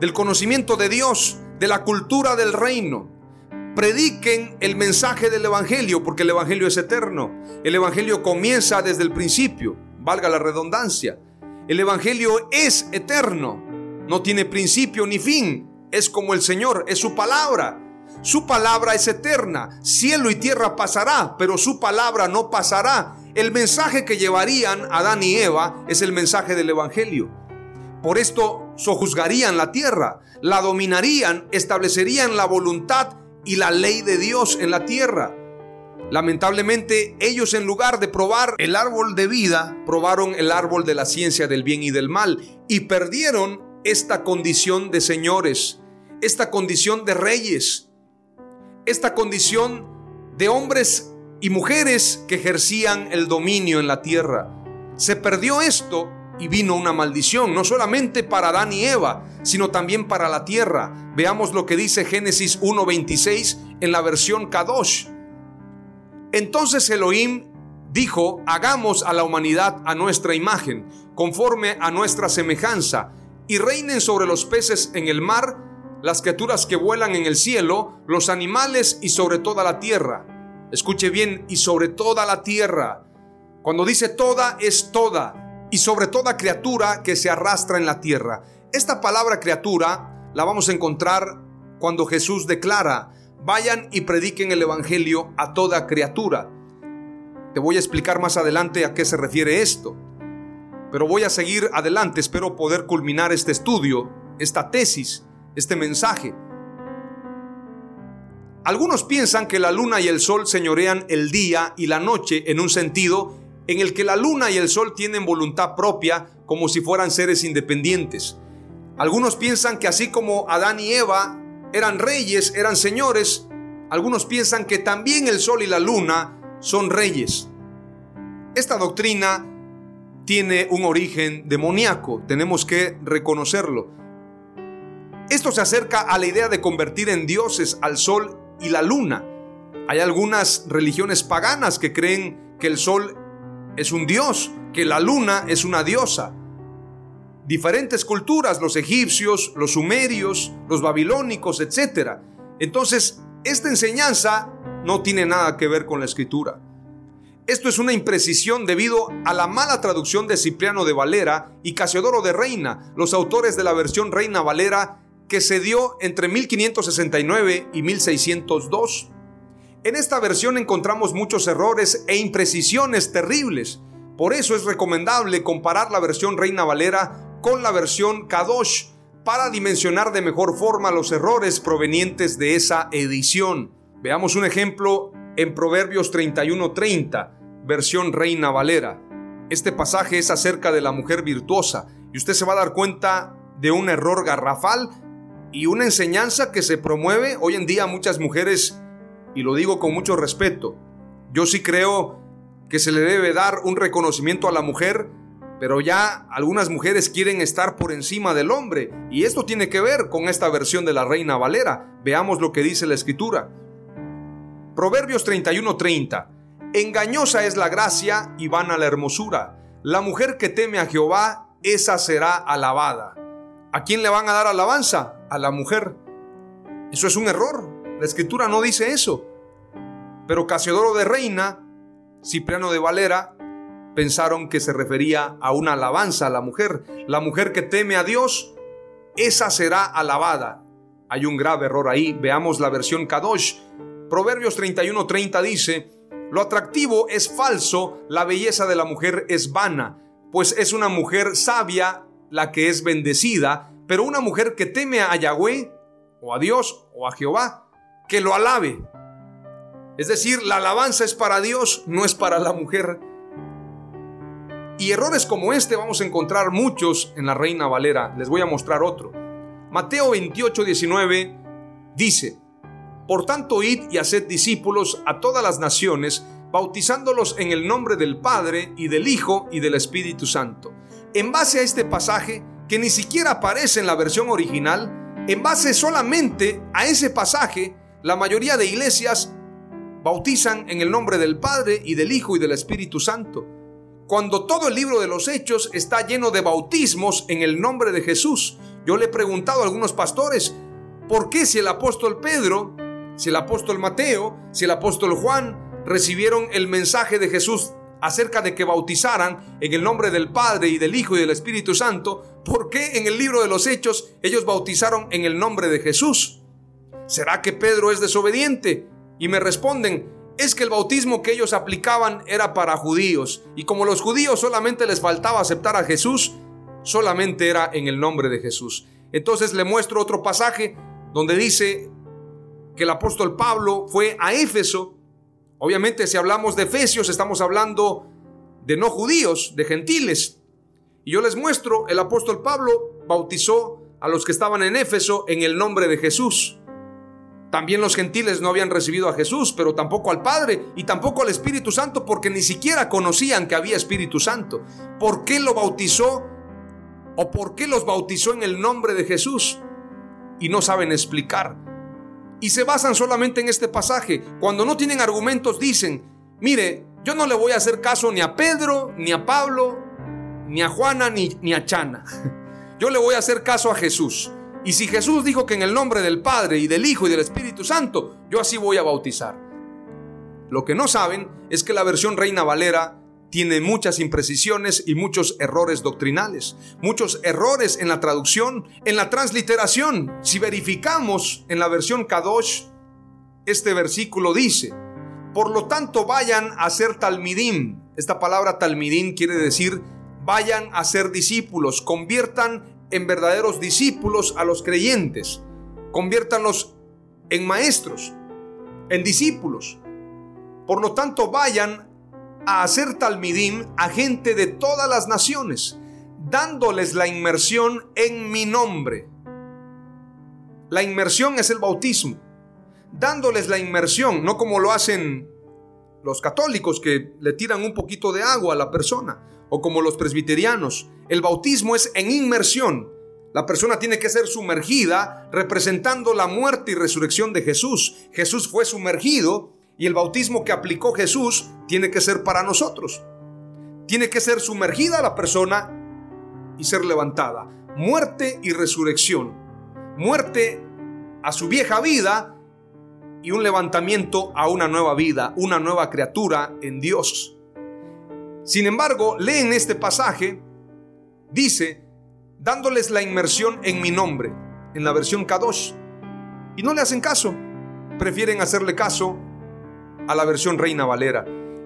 Speaker 1: del conocimiento de Dios, de la cultura del reino prediquen el mensaje del Evangelio, porque el Evangelio es eterno. El Evangelio comienza desde el principio, valga la redundancia. El Evangelio es eterno, no tiene principio ni fin, es como el Señor, es su palabra. Su palabra es eterna, cielo y tierra pasará, pero su palabra no pasará. El mensaje que llevarían Adán y Eva es el mensaje del Evangelio. Por esto sojuzgarían la tierra, la dominarían, establecerían la voluntad y la ley de Dios en la tierra. Lamentablemente, ellos en lugar de probar el árbol de vida, probaron el árbol de la ciencia del bien y del mal y perdieron esta condición de señores, esta condición de reyes, esta condición de hombres y mujeres que ejercían el dominio en la tierra. Se perdió esto y vino una maldición, no solamente para Adán y Eva, sino también para la tierra. Veamos lo que dice Génesis 1.26 en la versión Kadosh. Entonces Elohim dijo, hagamos a la humanidad a nuestra imagen, conforme a nuestra semejanza, y reinen sobre los peces en el mar, las criaturas que vuelan en el cielo, los animales y sobre toda la tierra. Escuche bien, y sobre toda la tierra. Cuando dice toda, es toda, y sobre toda criatura que se arrastra en la tierra. Esta palabra criatura la vamos a encontrar cuando Jesús declara, vayan y prediquen el Evangelio a toda criatura. Te voy a explicar más adelante a qué se refiere esto. Pero voy a seguir adelante, espero poder culminar este estudio, esta tesis, este mensaje. Algunos piensan que la luna y el sol señorean el día y la noche en un sentido en el que la luna y el sol tienen voluntad propia como si fueran seres independientes. Algunos piensan que así como Adán y Eva eran reyes, eran señores. Algunos piensan que también el sol y la luna son reyes. Esta doctrina tiene un origen demoníaco, tenemos que reconocerlo. Esto se acerca a la idea de convertir en dioses al sol y la luna. Hay algunas religiones paganas que creen que el sol es un dios, que la luna es una diosa diferentes culturas, los egipcios, los sumerios, los babilónicos, etc. Entonces, esta enseñanza no tiene nada que ver con la escritura. Esto es una imprecisión debido a la mala traducción de Cipriano de Valera y Casiodoro de Reina, los autores de la versión Reina Valera que se dio entre 1569 y 1602. En esta versión encontramos muchos errores e imprecisiones terribles. Por eso es recomendable comparar la versión Reina Valera con la versión Kadosh para dimensionar de mejor forma los errores provenientes de esa edición. Veamos un ejemplo en Proverbios 31:30, versión Reina Valera. Este pasaje es acerca de la mujer virtuosa y usted se va a dar cuenta de un error garrafal y una enseñanza que se promueve hoy en día muchas mujeres, y lo digo con mucho respeto. Yo sí creo que se le debe dar un reconocimiento a la mujer pero ya algunas mujeres quieren estar por encima del hombre y esto tiene que ver con esta versión de la Reina Valera. Veamos lo que dice la escritura. Proverbios 31:30. Engañosa es la gracia y vana la hermosura. La mujer que teme a Jehová, esa será alabada. ¿A quién le van a dar alabanza? A la mujer. Eso es un error. La escritura no dice eso. Pero Casiodoro de Reina, Cipriano de Valera pensaron que se refería a una alabanza a la mujer. La mujer que teme a Dios, esa será alabada. Hay un grave error ahí. Veamos la versión Kadosh. Proverbios 31:30 dice, lo atractivo es falso, la belleza de la mujer es vana, pues es una mujer sabia la que es bendecida, pero una mujer que teme a Yahweh, o a Dios, o a Jehová, que lo alabe. Es decir, la alabanza es para Dios, no es para la mujer. Y errores como este vamos a encontrar muchos en la Reina Valera. Les voy a mostrar otro. Mateo 28, 19 dice, Por tanto, id y haced discípulos a todas las naciones, bautizándolos en el nombre del Padre y del Hijo y del Espíritu Santo. En base a este pasaje, que ni siquiera aparece en la versión original, en base solamente a ese pasaje, la mayoría de iglesias bautizan en el nombre del Padre y del Hijo y del Espíritu Santo cuando todo el libro de los hechos está lleno de bautismos en el nombre de Jesús. Yo le he preguntado a algunos pastores, ¿por qué si el apóstol Pedro, si el apóstol Mateo, si el apóstol Juan recibieron el mensaje de Jesús acerca de que bautizaran en el nombre del Padre y del Hijo y del Espíritu Santo, ¿por qué en el libro de los hechos ellos bautizaron en el nombre de Jesús? ¿Será que Pedro es desobediente? Y me responden, es que el bautismo que ellos aplicaban era para judíos. Y como los judíos solamente les faltaba aceptar a Jesús, solamente era en el nombre de Jesús. Entonces le muestro otro pasaje donde dice que el apóstol Pablo fue a Éfeso. Obviamente si hablamos de Efesios estamos hablando de no judíos, de gentiles. Y yo les muestro, el apóstol Pablo bautizó a los que estaban en Éfeso en el nombre de Jesús. También los gentiles no habían recibido a Jesús, pero tampoco al Padre y tampoco al Espíritu Santo, porque ni siquiera conocían que había Espíritu Santo. ¿Por qué lo bautizó o por qué los bautizó en el nombre de Jesús? Y no saben explicar. Y se basan solamente en este pasaje. Cuando no tienen argumentos dicen, mire, yo no le voy a hacer caso ni a Pedro, ni a Pablo, ni a Juana, ni, ni a Chana. Yo le voy a hacer caso a Jesús. Y si Jesús dijo que en el nombre del Padre y del Hijo y del Espíritu Santo, yo así voy a bautizar. Lo que no saben es que la versión Reina Valera tiene muchas imprecisiones y muchos errores doctrinales, muchos errores en la traducción, en la transliteración. Si verificamos en la versión Kadosh, este versículo dice, por lo tanto vayan a ser talmidim. Esta palabra talmidim quiere decir vayan a ser discípulos, conviertan en verdaderos discípulos a los creyentes. Conviértanlos en maestros, en discípulos. Por lo tanto, vayan a hacer talmidim a gente de todas las naciones, dándoles la inmersión en mi nombre. La inmersión es el bautismo. Dándoles la inmersión, no como lo hacen los católicos que le tiran un poquito de agua a la persona o como los presbiterianos. El bautismo es en inmersión. La persona tiene que ser sumergida representando la muerte y resurrección de Jesús. Jesús fue sumergido y el bautismo que aplicó Jesús tiene que ser para nosotros. Tiene que ser sumergida la persona y ser levantada. Muerte y resurrección. Muerte a su vieja vida y un levantamiento a una nueva vida, una nueva criatura en Dios. Sin embargo, leen este pasaje, dice, dándoles la inmersión en mi nombre, en la versión Kadosh, y no le hacen caso, prefieren hacerle caso a la versión Reina Valera.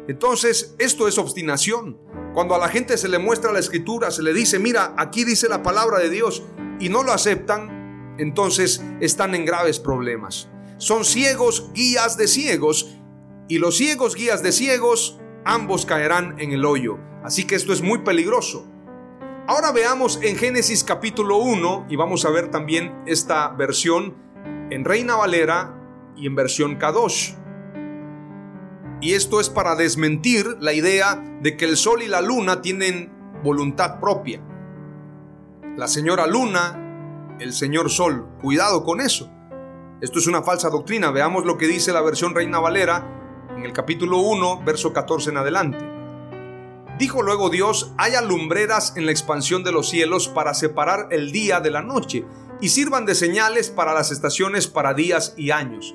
Speaker 1: Entonces, esto es obstinación. Cuando a la gente se le muestra la escritura, se le dice, mira, aquí dice la palabra de Dios, y no lo aceptan, entonces están en graves problemas. Son ciegos guías de ciegos, y los ciegos guías de ciegos ambos caerán en el hoyo. Así que esto es muy peligroso. Ahora veamos en Génesis capítulo 1 y vamos a ver también esta versión en Reina Valera y en versión Kadosh. Y esto es para desmentir la idea de que el sol y la luna tienen voluntad propia. La señora luna, el señor sol, cuidado con eso. Esto es una falsa doctrina. Veamos lo que dice la versión Reina Valera en el capítulo 1, verso 14 en adelante. Dijo luego Dios, haya lumbreras en la expansión de los cielos para separar el día de la noche, y sirvan de señales para las estaciones para días y años,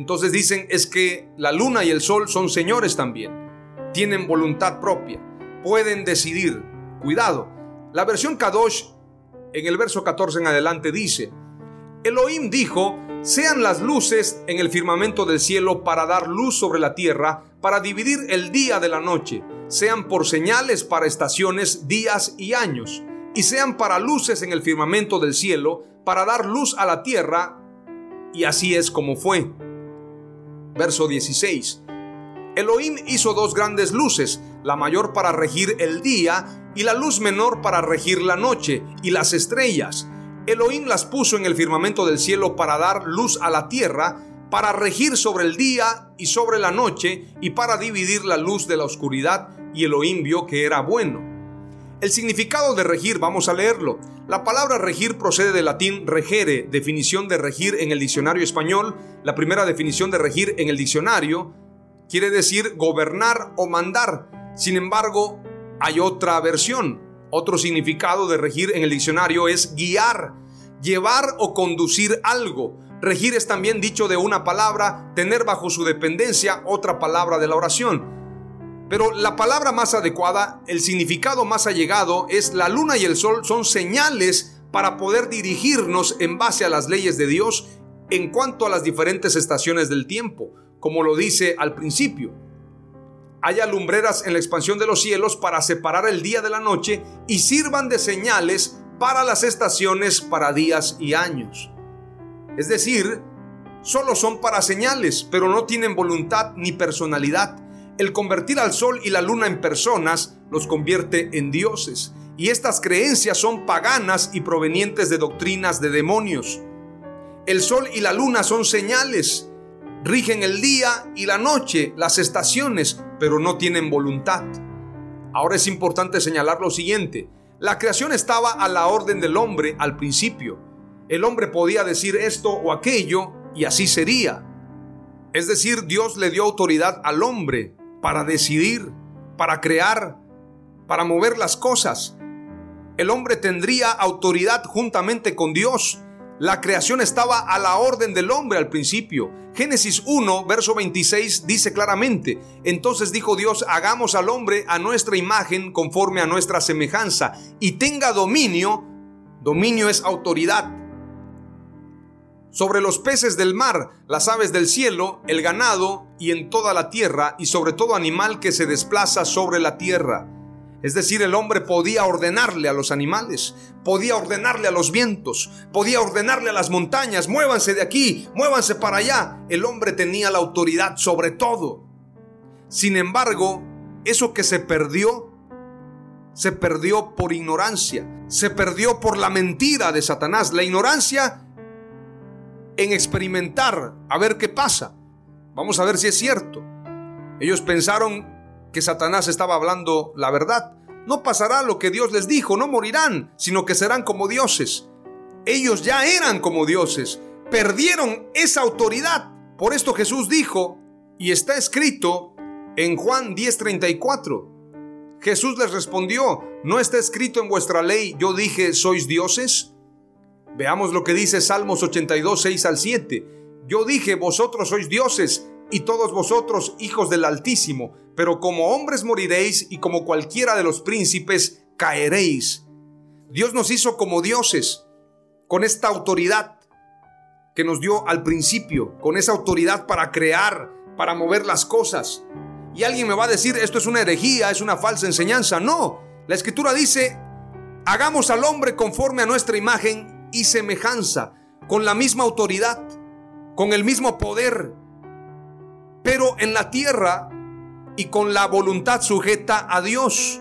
Speaker 1: entonces dicen es que la luna y el sol son señores también, tienen voluntad propia, pueden decidir. Cuidado, la versión Kadosh en el verso 14 en adelante dice, Elohim dijo, sean las luces en el firmamento del cielo para dar luz sobre la tierra, para dividir el día de la noche, sean por señales para estaciones, días y años, y sean para luces en el firmamento del cielo, para dar luz a la tierra, y así es como fue. Verso 16. Elohim hizo dos grandes luces, la mayor para regir el día y la luz menor para regir la noche y las estrellas Elohim las puso en el firmamento del cielo para dar luz a la tierra, para regir sobre el día y sobre la noche y para dividir la luz de la oscuridad, y Elohim vio que era bueno. El significado de regir, vamos a leerlo. La palabra regir procede del latín regere, definición de regir en el diccionario español, la primera definición de regir en el diccionario, quiere decir gobernar o mandar. Sin embargo, hay otra versión. Otro significado de regir en el diccionario es guiar, llevar o conducir algo. Regir es también dicho de una palabra, tener bajo su dependencia otra palabra de la oración. Pero la palabra más adecuada, el significado más allegado es la luna y el sol son señales para poder dirigirnos en base a las leyes de Dios en cuanto a las diferentes estaciones del tiempo, como lo dice al principio. Hay alumbreras en la expansión de los cielos para separar el día de la noche y sirvan de señales para las estaciones para días y años. Es decir, solo son para señales, pero no tienen voluntad ni personalidad. El convertir al sol y la luna en personas los convierte en dioses. Y estas creencias son paganas y provenientes de doctrinas de demonios. El sol y la luna son señales, rigen el día y la noche, las estaciones, pero no tienen voluntad. Ahora es importante señalar lo siguiente. La creación estaba a la orden del hombre al principio. El hombre podía decir esto o aquello y así sería. Es decir, Dios le dio autoridad al hombre para decidir, para crear, para mover las cosas. El hombre tendría autoridad juntamente con Dios la creación estaba a la orden del hombre al principio. Génesis 1, verso 26 dice claramente, entonces dijo Dios, hagamos al hombre a nuestra imagen conforme a nuestra semejanza y tenga dominio, dominio es autoridad, sobre los peces del mar, las aves del cielo, el ganado y en toda la tierra y sobre todo animal que se desplaza sobre la tierra. Es decir, el hombre podía ordenarle a los animales, podía ordenarle a los vientos, podía ordenarle a las montañas, muévanse de aquí, muévanse para allá. El hombre tenía la autoridad sobre todo. Sin embargo, eso que se perdió, se perdió por ignorancia, se perdió por la mentira de Satanás, la ignorancia en experimentar, a ver qué pasa. Vamos a ver si es cierto. Ellos pensaron que Satanás estaba hablando la verdad. No pasará lo que Dios les dijo, no morirán, sino que serán como dioses. Ellos ya eran como dioses, perdieron esa autoridad. Por esto Jesús dijo, y está escrito en Juan 10:34, Jesús les respondió, ¿no está escrito en vuestra ley, yo dije, sois dioses? Veamos lo que dice Salmos 82, 6 al 7. Yo dije, vosotros sois dioses y todos vosotros hijos del Altísimo, pero como hombres moriréis y como cualquiera de los príncipes caeréis. Dios nos hizo como dioses, con esta autoridad que nos dio al principio, con esa autoridad para crear, para mover las cosas. Y alguien me va a decir, esto es una herejía, es una falsa enseñanza. No, la escritura dice, hagamos al hombre conforme a nuestra imagen y semejanza, con la misma autoridad, con el mismo poder, pero en la tierra y con la voluntad sujeta a Dios.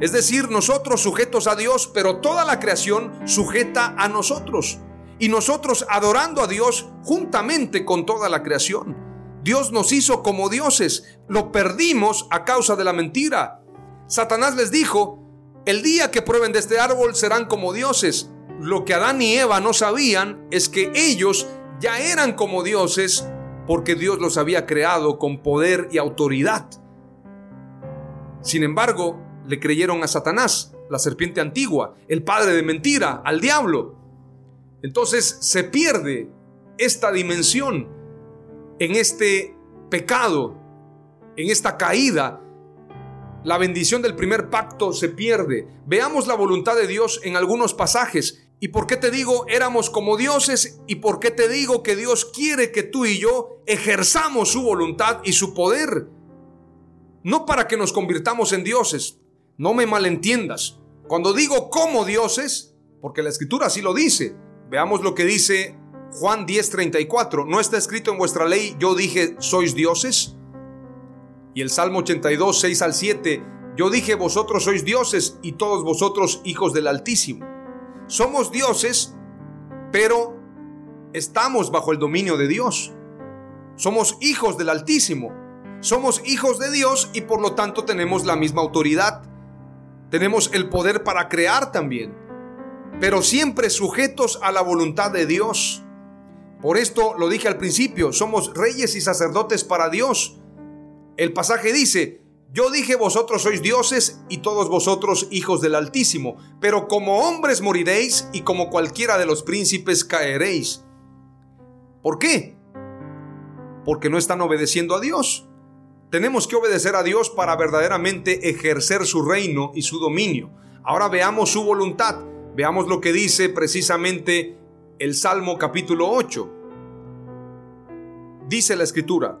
Speaker 1: Es decir, nosotros sujetos a Dios, pero toda la creación sujeta a nosotros. Y nosotros adorando a Dios juntamente con toda la creación. Dios nos hizo como dioses, lo perdimos a causa de la mentira. Satanás les dijo, el día que prueben de este árbol serán como dioses. Lo que Adán y Eva no sabían es que ellos ya eran como dioses porque Dios los había creado con poder y autoridad. Sin embargo, le creyeron a Satanás, la serpiente antigua, el padre de mentira, al diablo. Entonces se pierde esta dimensión en este pecado, en esta caída. La bendición del primer pacto se pierde. Veamos la voluntad de Dios en algunos pasajes ¿Y por qué te digo éramos como dioses? ¿Y por qué te digo que Dios quiere que tú y yo ejerzamos su voluntad y su poder? No para que nos convirtamos en dioses, no me malentiendas. Cuando digo como dioses, porque la escritura así lo dice, veamos lo que dice Juan 10:34, ¿no está escrito en vuestra ley, yo dije, sois dioses? Y el Salmo 82, 6 al 7, yo dije, vosotros sois dioses y todos vosotros hijos del Altísimo. Somos dioses, pero estamos bajo el dominio de Dios. Somos hijos del Altísimo. Somos hijos de Dios y por lo tanto tenemos la misma autoridad. Tenemos el poder para crear también, pero siempre sujetos a la voluntad de Dios. Por esto lo dije al principio, somos reyes y sacerdotes para Dios. El pasaje dice, yo dije vosotros sois dioses y todos vosotros hijos del Altísimo, pero como hombres moriréis y como cualquiera de los príncipes caeréis. ¿Por qué? Porque no están obedeciendo a Dios. Tenemos que obedecer a Dios para verdaderamente ejercer su reino y su dominio. Ahora veamos su voluntad. Veamos lo que dice precisamente el Salmo capítulo 8. Dice la escritura,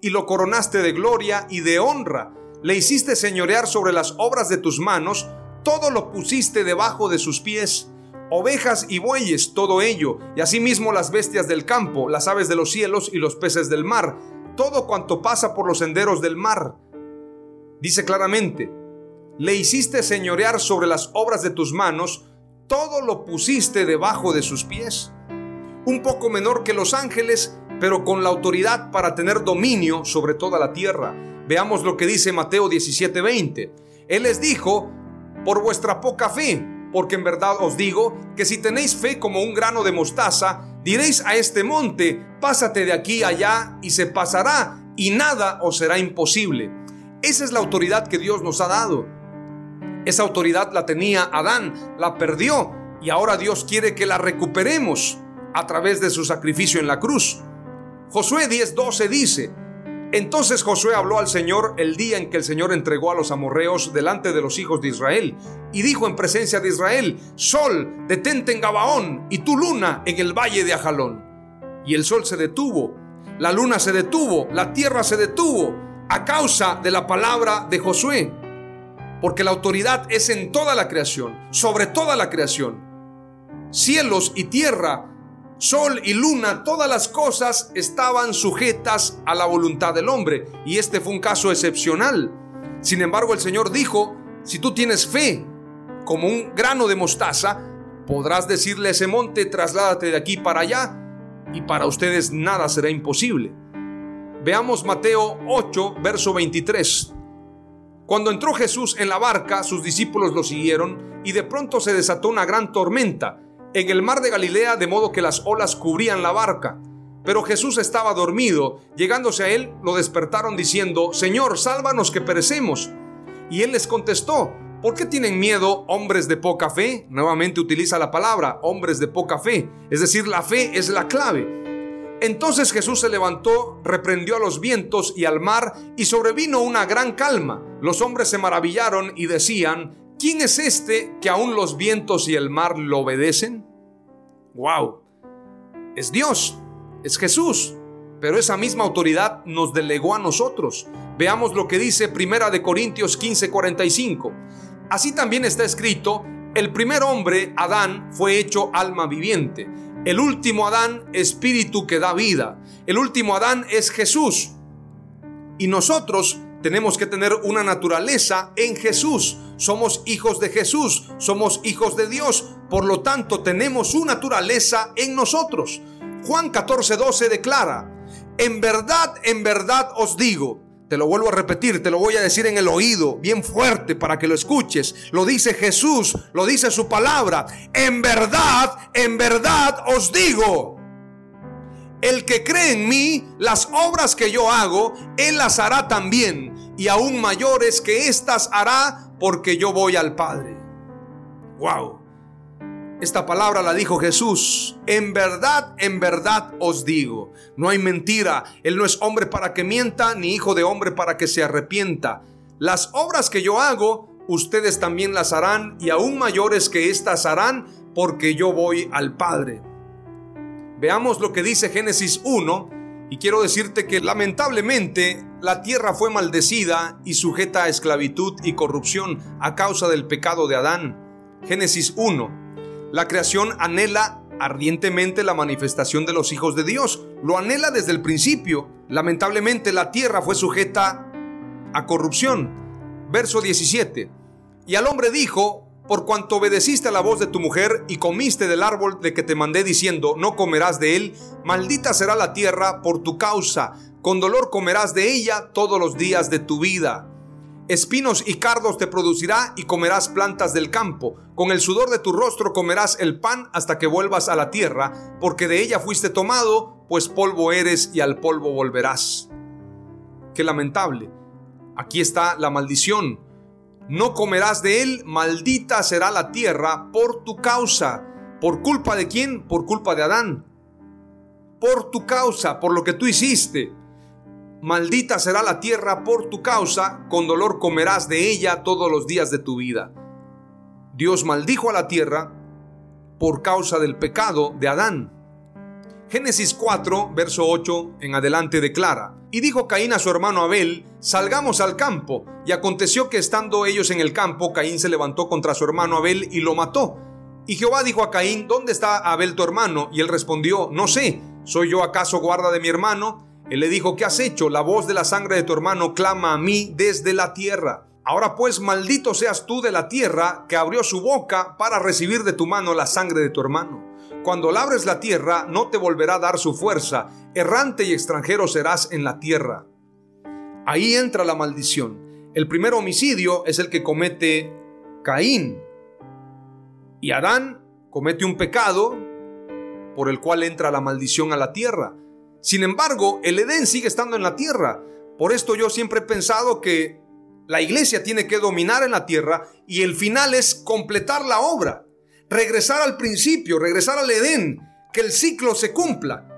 Speaker 1: y lo coronaste de gloria y de honra. Le hiciste señorear sobre las obras de tus manos, todo lo pusiste debajo de sus pies. Ovejas y bueyes, todo ello, y asimismo las bestias del campo, las aves de los cielos y los peces del mar, todo cuanto pasa por los senderos del mar. Dice claramente, le hiciste señorear sobre las obras de tus manos, todo lo pusiste debajo de sus pies. Un poco menor que los ángeles, pero con la autoridad para tener dominio sobre toda la tierra. Veamos lo que dice Mateo 17:20. Él les dijo, por vuestra poca fe, porque en verdad os digo que si tenéis fe como un grano de mostaza, diréis a este monte, pásate de aquí allá y se pasará, y nada os será imposible. Esa es la autoridad que Dios nos ha dado. Esa autoridad la tenía Adán, la perdió, y ahora Dios quiere que la recuperemos a través de su sacrificio en la cruz. Josué 10:12 dice, entonces Josué habló al Señor el día en que el Señor entregó a los amorreos delante de los hijos de Israel, y dijo en presencia de Israel, Sol, detente en Gabaón, y tu luna en el valle de Ajalón. Y el sol se detuvo, la luna se detuvo, la tierra se detuvo, a causa de la palabra de Josué. Porque la autoridad es en toda la creación, sobre toda la creación. Cielos y tierra sol y luna, todas las cosas estaban sujetas a la voluntad del hombre. Y este fue un caso excepcional. Sin embargo, el Señor dijo, si tú tienes fe como un grano de mostaza, podrás decirle a ese monte, trasládate de aquí para allá, y para ustedes nada será imposible. Veamos Mateo 8, verso 23. Cuando entró Jesús en la barca, sus discípulos lo siguieron, y de pronto se desató una gran tormenta en el mar de Galilea de modo que las olas cubrían la barca. Pero Jesús estaba dormido. Llegándose a él, lo despertaron diciendo, Señor, sálvanos que perecemos. Y él les contestó, ¿por qué tienen miedo hombres de poca fe? Nuevamente utiliza la palabra, hombres de poca fe. Es decir, la fe es la clave. Entonces Jesús se levantó, reprendió a los vientos y al mar, y sobrevino una gran calma. Los hombres se maravillaron y decían, ¿Quién es este que aún los vientos y el mar lo obedecen? ¡Wow! Es Dios, es Jesús, pero esa misma autoridad nos delegó a nosotros. Veamos lo que dice Primera de Corintios 15:45. Así también está escrito, el primer hombre, Adán, fue hecho alma viviente. El último Adán, espíritu que da vida. El último Adán es Jesús. Y nosotros tenemos que tener una naturaleza en Jesús. Somos hijos de Jesús, somos hijos de Dios. Por lo tanto, tenemos su naturaleza en nosotros. Juan 14:12 declara, en verdad, en verdad os digo, te lo vuelvo a repetir, te lo voy a decir en el oído, bien fuerte para que lo escuches. Lo dice Jesús, lo dice su palabra. En verdad, en verdad os digo. El que cree en mí, las obras que yo hago, él las hará también, y aún mayores que éstas hará, porque yo voy al Padre. Wow. Esta palabra la dijo Jesús. En verdad, en verdad os digo. No hay mentira. Él no es hombre para que mienta, ni hijo de hombre para que se arrepienta. Las obras que yo hago, ustedes también las harán, y aún mayores que éstas harán, porque yo voy al Padre. Veamos lo que dice Génesis 1 y quiero decirte que lamentablemente la tierra fue maldecida y sujeta a esclavitud y corrupción a causa del pecado de Adán. Génesis 1. La creación anhela ardientemente la manifestación de los hijos de Dios. Lo anhela desde el principio. Lamentablemente la tierra fue sujeta a corrupción. verso 17. Y al hombre dijo, por cuanto obedeciste a la voz de tu mujer y comiste del árbol de que te mandé diciendo, no comerás de él, maldita será la tierra por tu causa, con dolor comerás de ella todos los días de tu vida. Espinos y cardos te producirá y comerás plantas del campo. Con el sudor de tu rostro comerás el pan hasta que vuelvas a la tierra, porque de ella fuiste tomado, pues polvo eres y al polvo volverás. Qué lamentable. Aquí está la maldición no comerás de él, maldita será la tierra por tu causa. ¿Por culpa de quién? Por culpa de Adán. Por tu causa, por lo que tú hiciste. Maldita será la tierra por tu causa, con dolor comerás de ella todos los días de tu vida. Dios maldijo a la tierra por causa del pecado de Adán. Génesis 4, verso 8 en adelante declara, y dijo Caín a su hermano Abel, salgamos al campo. Y aconteció que estando ellos en el campo, Caín se levantó contra su hermano Abel y lo mató. Y Jehová dijo a Caín, ¿dónde está Abel tu hermano? Y él respondió, no sé, ¿soy yo acaso guarda de mi hermano? Él le dijo, ¿qué has hecho? La voz de la sangre de tu hermano clama a mí desde la tierra. Ahora pues maldito seas tú de la tierra que abrió su boca para recibir de tu mano la sangre de tu hermano. Cuando labres la tierra, no te volverá a dar su fuerza, errante y extranjero serás en la tierra. Ahí entra la maldición. El primer homicidio es el que comete Caín. Y Adán comete un pecado por el cual entra la maldición a la tierra. Sin embargo, el Edén sigue estando en la tierra. Por esto yo siempre he pensado que la iglesia tiene que dominar en la tierra y el final es completar la obra regresar al principio, regresar al Edén, que el ciclo se cumpla.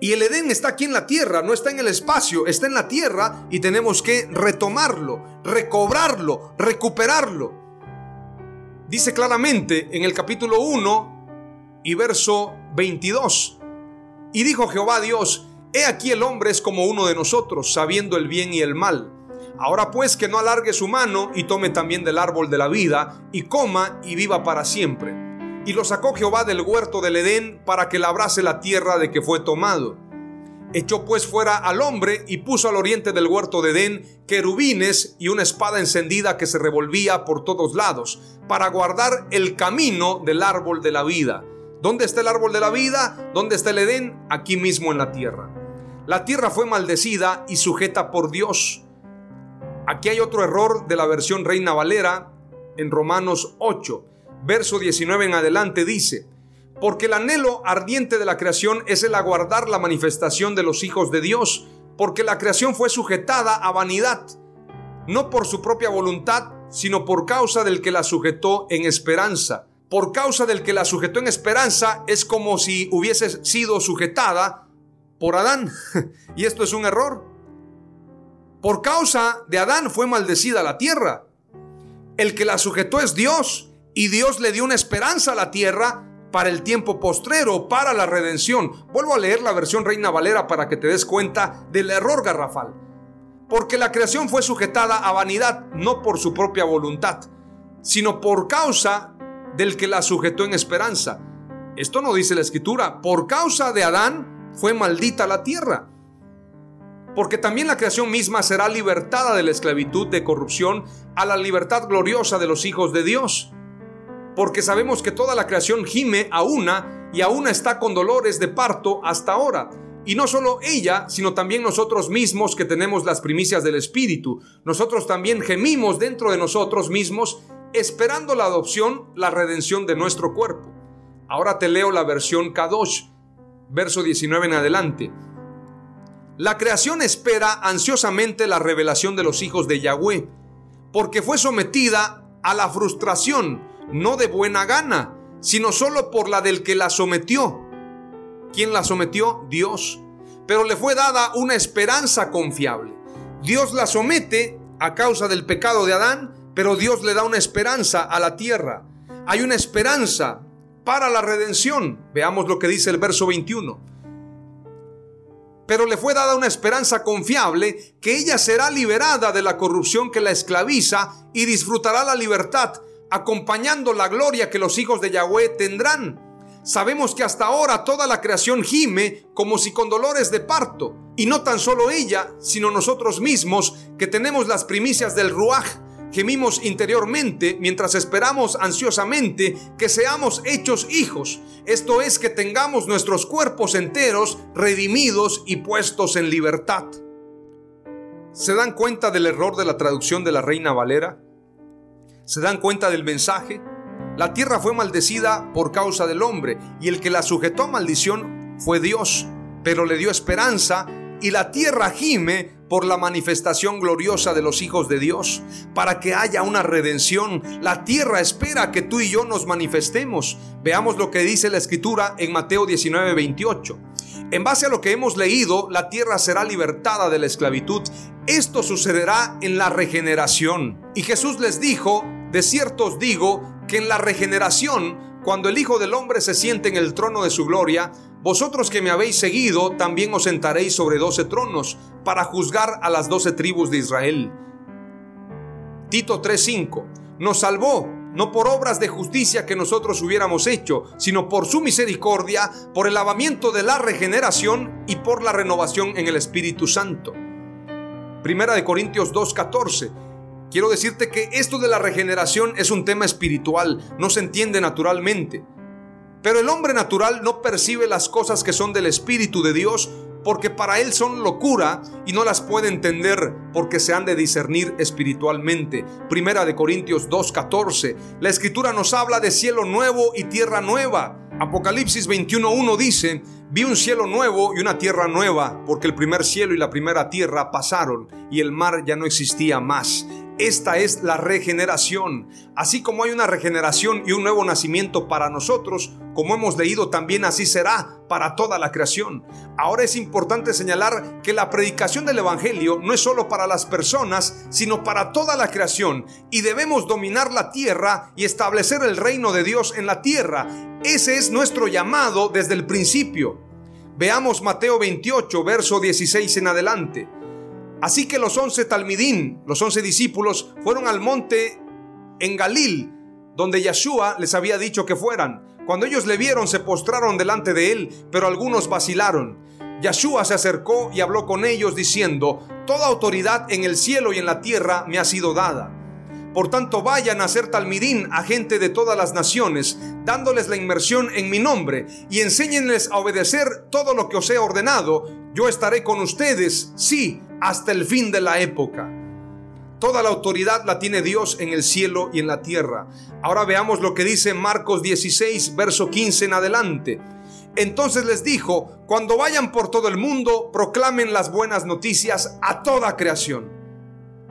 Speaker 1: Y el Edén está aquí en la tierra, no está en el espacio, está en la tierra y tenemos que retomarlo, recobrarlo, recuperarlo. Dice claramente en el capítulo 1 y verso 22. Y dijo Jehová Dios, he aquí el hombre es como uno de nosotros, sabiendo el bien y el mal. Ahora pues que no alargue su mano y tome también del árbol de la vida y coma y viva para siempre. Y lo sacó Jehová del huerto del Edén para que labrase la tierra de que fue tomado. Echó pues fuera al hombre y puso al oriente del huerto de Edén querubines y una espada encendida que se revolvía por todos lados para guardar el camino del árbol de la vida. ¿Dónde está el árbol de la vida? ¿Dónde está el Edén? Aquí mismo en la tierra. La tierra fue maldecida y sujeta por Dios Aquí hay otro error de la versión Reina Valera en Romanos 8, verso 19 en adelante dice, porque el anhelo ardiente de la creación es el aguardar la manifestación de los hijos de Dios, porque la creación fue sujetada a vanidad, no por su propia voluntad, sino por causa del que la sujetó en esperanza. Por causa del que la sujetó en esperanza es como si hubiese sido sujetada por Adán. y esto es un error. Por causa de Adán fue maldecida la tierra. El que la sujetó es Dios y Dios le dio una esperanza a la tierra para el tiempo postrero, para la redención. Vuelvo a leer la versión Reina Valera para que te des cuenta del error garrafal. Porque la creación fue sujetada a vanidad, no por su propia voluntad, sino por causa del que la sujetó en esperanza. Esto no dice la escritura. Por causa de Adán fue maldita la tierra porque también la creación misma será libertada de la esclavitud de corrupción a la libertad gloriosa de los hijos de Dios. Porque sabemos que toda la creación gime a una y a una está con dolores de parto hasta ahora. Y no solo ella, sino también nosotros mismos que tenemos las primicias del Espíritu. Nosotros también gemimos dentro de nosotros mismos esperando la adopción, la redención de nuestro cuerpo. Ahora te leo la versión Kadosh, verso 19 en adelante. La creación espera ansiosamente la revelación de los hijos de Yahweh, porque fue sometida a la frustración, no de buena gana, sino solo por la del que la sometió. ¿Quién la sometió? Dios. Pero le fue dada una esperanza confiable. Dios la somete a causa del pecado de Adán, pero Dios le da una esperanza a la tierra. Hay una esperanza para la redención. Veamos lo que dice el verso 21 pero le fue dada una esperanza confiable que ella será liberada de la corrupción que la esclaviza y disfrutará la libertad, acompañando la gloria que los hijos de Yahweh tendrán. Sabemos que hasta ahora toda la creación gime como si con dolores de parto, y no tan solo ella, sino nosotros mismos que tenemos las primicias del Ruaj, gemimos interiormente mientras esperamos ansiosamente que seamos hechos hijos, esto es que tengamos nuestros cuerpos enteros redimidos y puestos en libertad. ¿Se dan cuenta del error de la traducción de la Reina Valera? ¿Se dan cuenta del mensaje? La tierra fue maldecida por causa del hombre y el que la sujetó a maldición fue Dios, pero le dio esperanza y la tierra gime por la manifestación gloriosa de los hijos de Dios, para que haya una redención. La tierra espera que tú y yo nos manifestemos. Veamos lo que dice la escritura en Mateo 19, 28. En base a lo que hemos leído, la tierra será libertada de la esclavitud. Esto sucederá en la regeneración. Y Jesús les dijo, de cierto os digo, que en la regeneración, cuando el Hijo del Hombre se siente en el trono de su gloria, vosotros que me habéis seguido, también os sentaréis sobre doce tronos para juzgar a las doce tribus de Israel. Tito 3:5 nos salvó no por obras de justicia que nosotros hubiéramos hecho, sino por su misericordia, por el lavamiento de la regeneración y por la renovación en el Espíritu Santo. Primera de Corintios 2:14. Quiero decirte que esto de la regeneración es un tema espiritual, no se entiende naturalmente. Pero el hombre natural no percibe las cosas que son del Espíritu de Dios porque para él son locura y no las puede entender porque se han de discernir espiritualmente. Primera de Corintios 2:14. La escritura nos habla de cielo nuevo y tierra nueva. Apocalipsis 21:1 dice, vi un cielo nuevo y una tierra nueva, porque el primer cielo y la primera tierra pasaron y el mar ya no existía más. Esta es la regeneración. Así como hay una regeneración y un nuevo nacimiento para nosotros, como hemos leído también así será para toda la creación. Ahora es importante señalar que la predicación del Evangelio no es solo para las personas, sino para toda la creación. Y debemos dominar la tierra y establecer el reino de Dios en la tierra. Ese es nuestro llamado desde el principio. Veamos Mateo 28, verso 16 en adelante. Así que los once talmidín, los once discípulos, fueron al monte en Galil, donde Yeshua les había dicho que fueran. Cuando ellos le vieron, se postraron delante de él, pero algunos vacilaron. Yeshua se acercó y habló con ellos diciendo, Toda autoridad en el cielo y en la tierra me ha sido dada. Por tanto, vayan a hacer talmidín a gente de todas las naciones, dándoles la inmersión en mi nombre, y enséñenles a obedecer todo lo que os he ordenado. Yo estaré con ustedes, sí, hasta el fin de la época. Toda la autoridad la tiene Dios en el cielo y en la tierra. Ahora veamos lo que dice Marcos 16, verso 15 en adelante. Entonces les dijo, cuando vayan por todo el mundo, proclamen las buenas noticias a toda creación.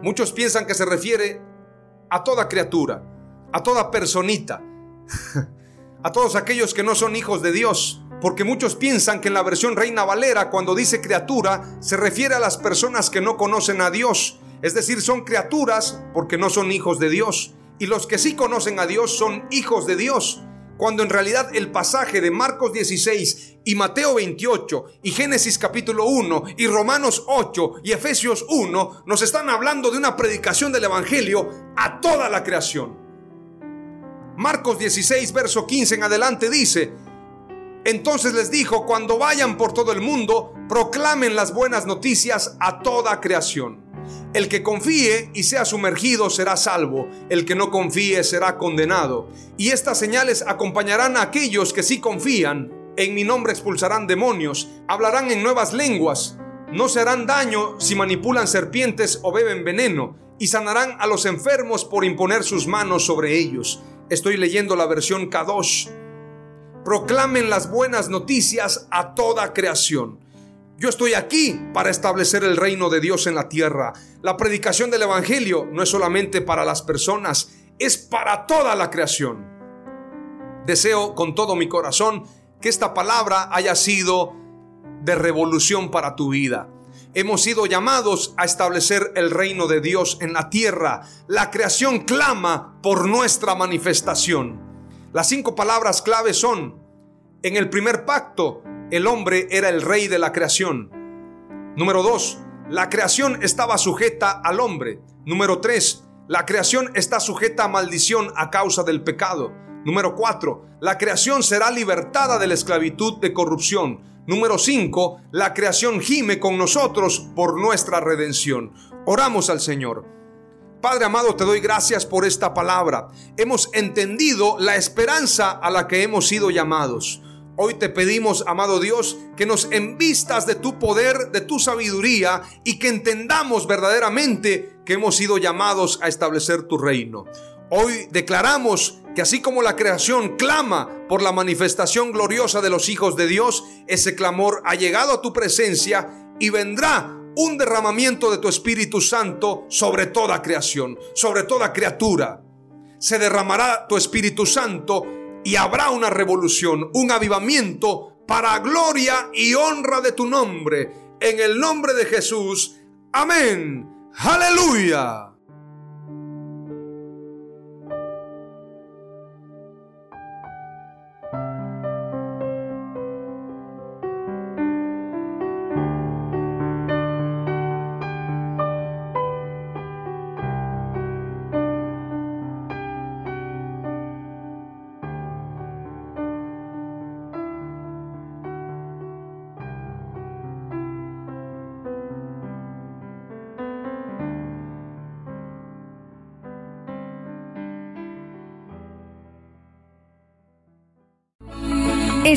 Speaker 1: Muchos piensan que se refiere a toda criatura, a toda personita, a todos aquellos que no son hijos de Dios. Porque muchos piensan que en la versión Reina Valera, cuando dice criatura, se refiere a las personas que no conocen a Dios. Es decir, son criaturas porque no son hijos de Dios. Y los que sí conocen a Dios son hijos de Dios. Cuando en realidad el pasaje de Marcos 16 y Mateo 28 y Génesis capítulo 1 y Romanos 8 y Efesios 1 nos están hablando de una predicación del Evangelio a toda la creación. Marcos 16, verso 15 en adelante dice, entonces les dijo, cuando vayan por todo el mundo, proclamen las buenas noticias a toda creación. El que confíe y sea sumergido será salvo, el que no confíe será condenado. Y estas señales acompañarán a aquellos que sí confían. En mi nombre expulsarán demonios, hablarán en nuevas lenguas, no se harán daño si manipulan serpientes o beben veneno, y sanarán a los enfermos por imponer sus manos sobre ellos. Estoy leyendo la versión Kadosh proclamen las buenas noticias a toda creación. Yo estoy aquí para establecer el reino de Dios en la tierra. La predicación del Evangelio no es solamente para las personas, es para toda la creación. Deseo con todo mi corazón que esta palabra haya sido de revolución para tu vida. Hemos sido llamados a establecer el reino de Dios en la tierra. La creación clama por nuestra manifestación. Las cinco palabras clave son, en el primer pacto, el hombre era el rey de la creación. Número dos, la creación estaba sujeta al hombre. Número tres, la creación está sujeta a maldición a causa del pecado. Número cuatro, la creación será libertada de la esclavitud de corrupción. Número cinco, la creación gime con nosotros por nuestra redención. Oramos al Señor. Padre amado, te doy gracias por esta palabra. Hemos entendido la esperanza a la que hemos sido llamados. Hoy te pedimos, amado Dios, que nos envistas de tu poder, de tu sabiduría y que entendamos verdaderamente que hemos sido llamados a establecer tu reino. Hoy declaramos que así como la creación clama por la manifestación gloriosa de los hijos de Dios, ese clamor ha llegado a tu presencia y vendrá un derramamiento de tu Espíritu Santo sobre toda creación, sobre toda criatura. Se derramará tu Espíritu Santo y habrá una revolución, un avivamiento para gloria y honra de tu nombre. En el nombre de Jesús. Amén. Aleluya.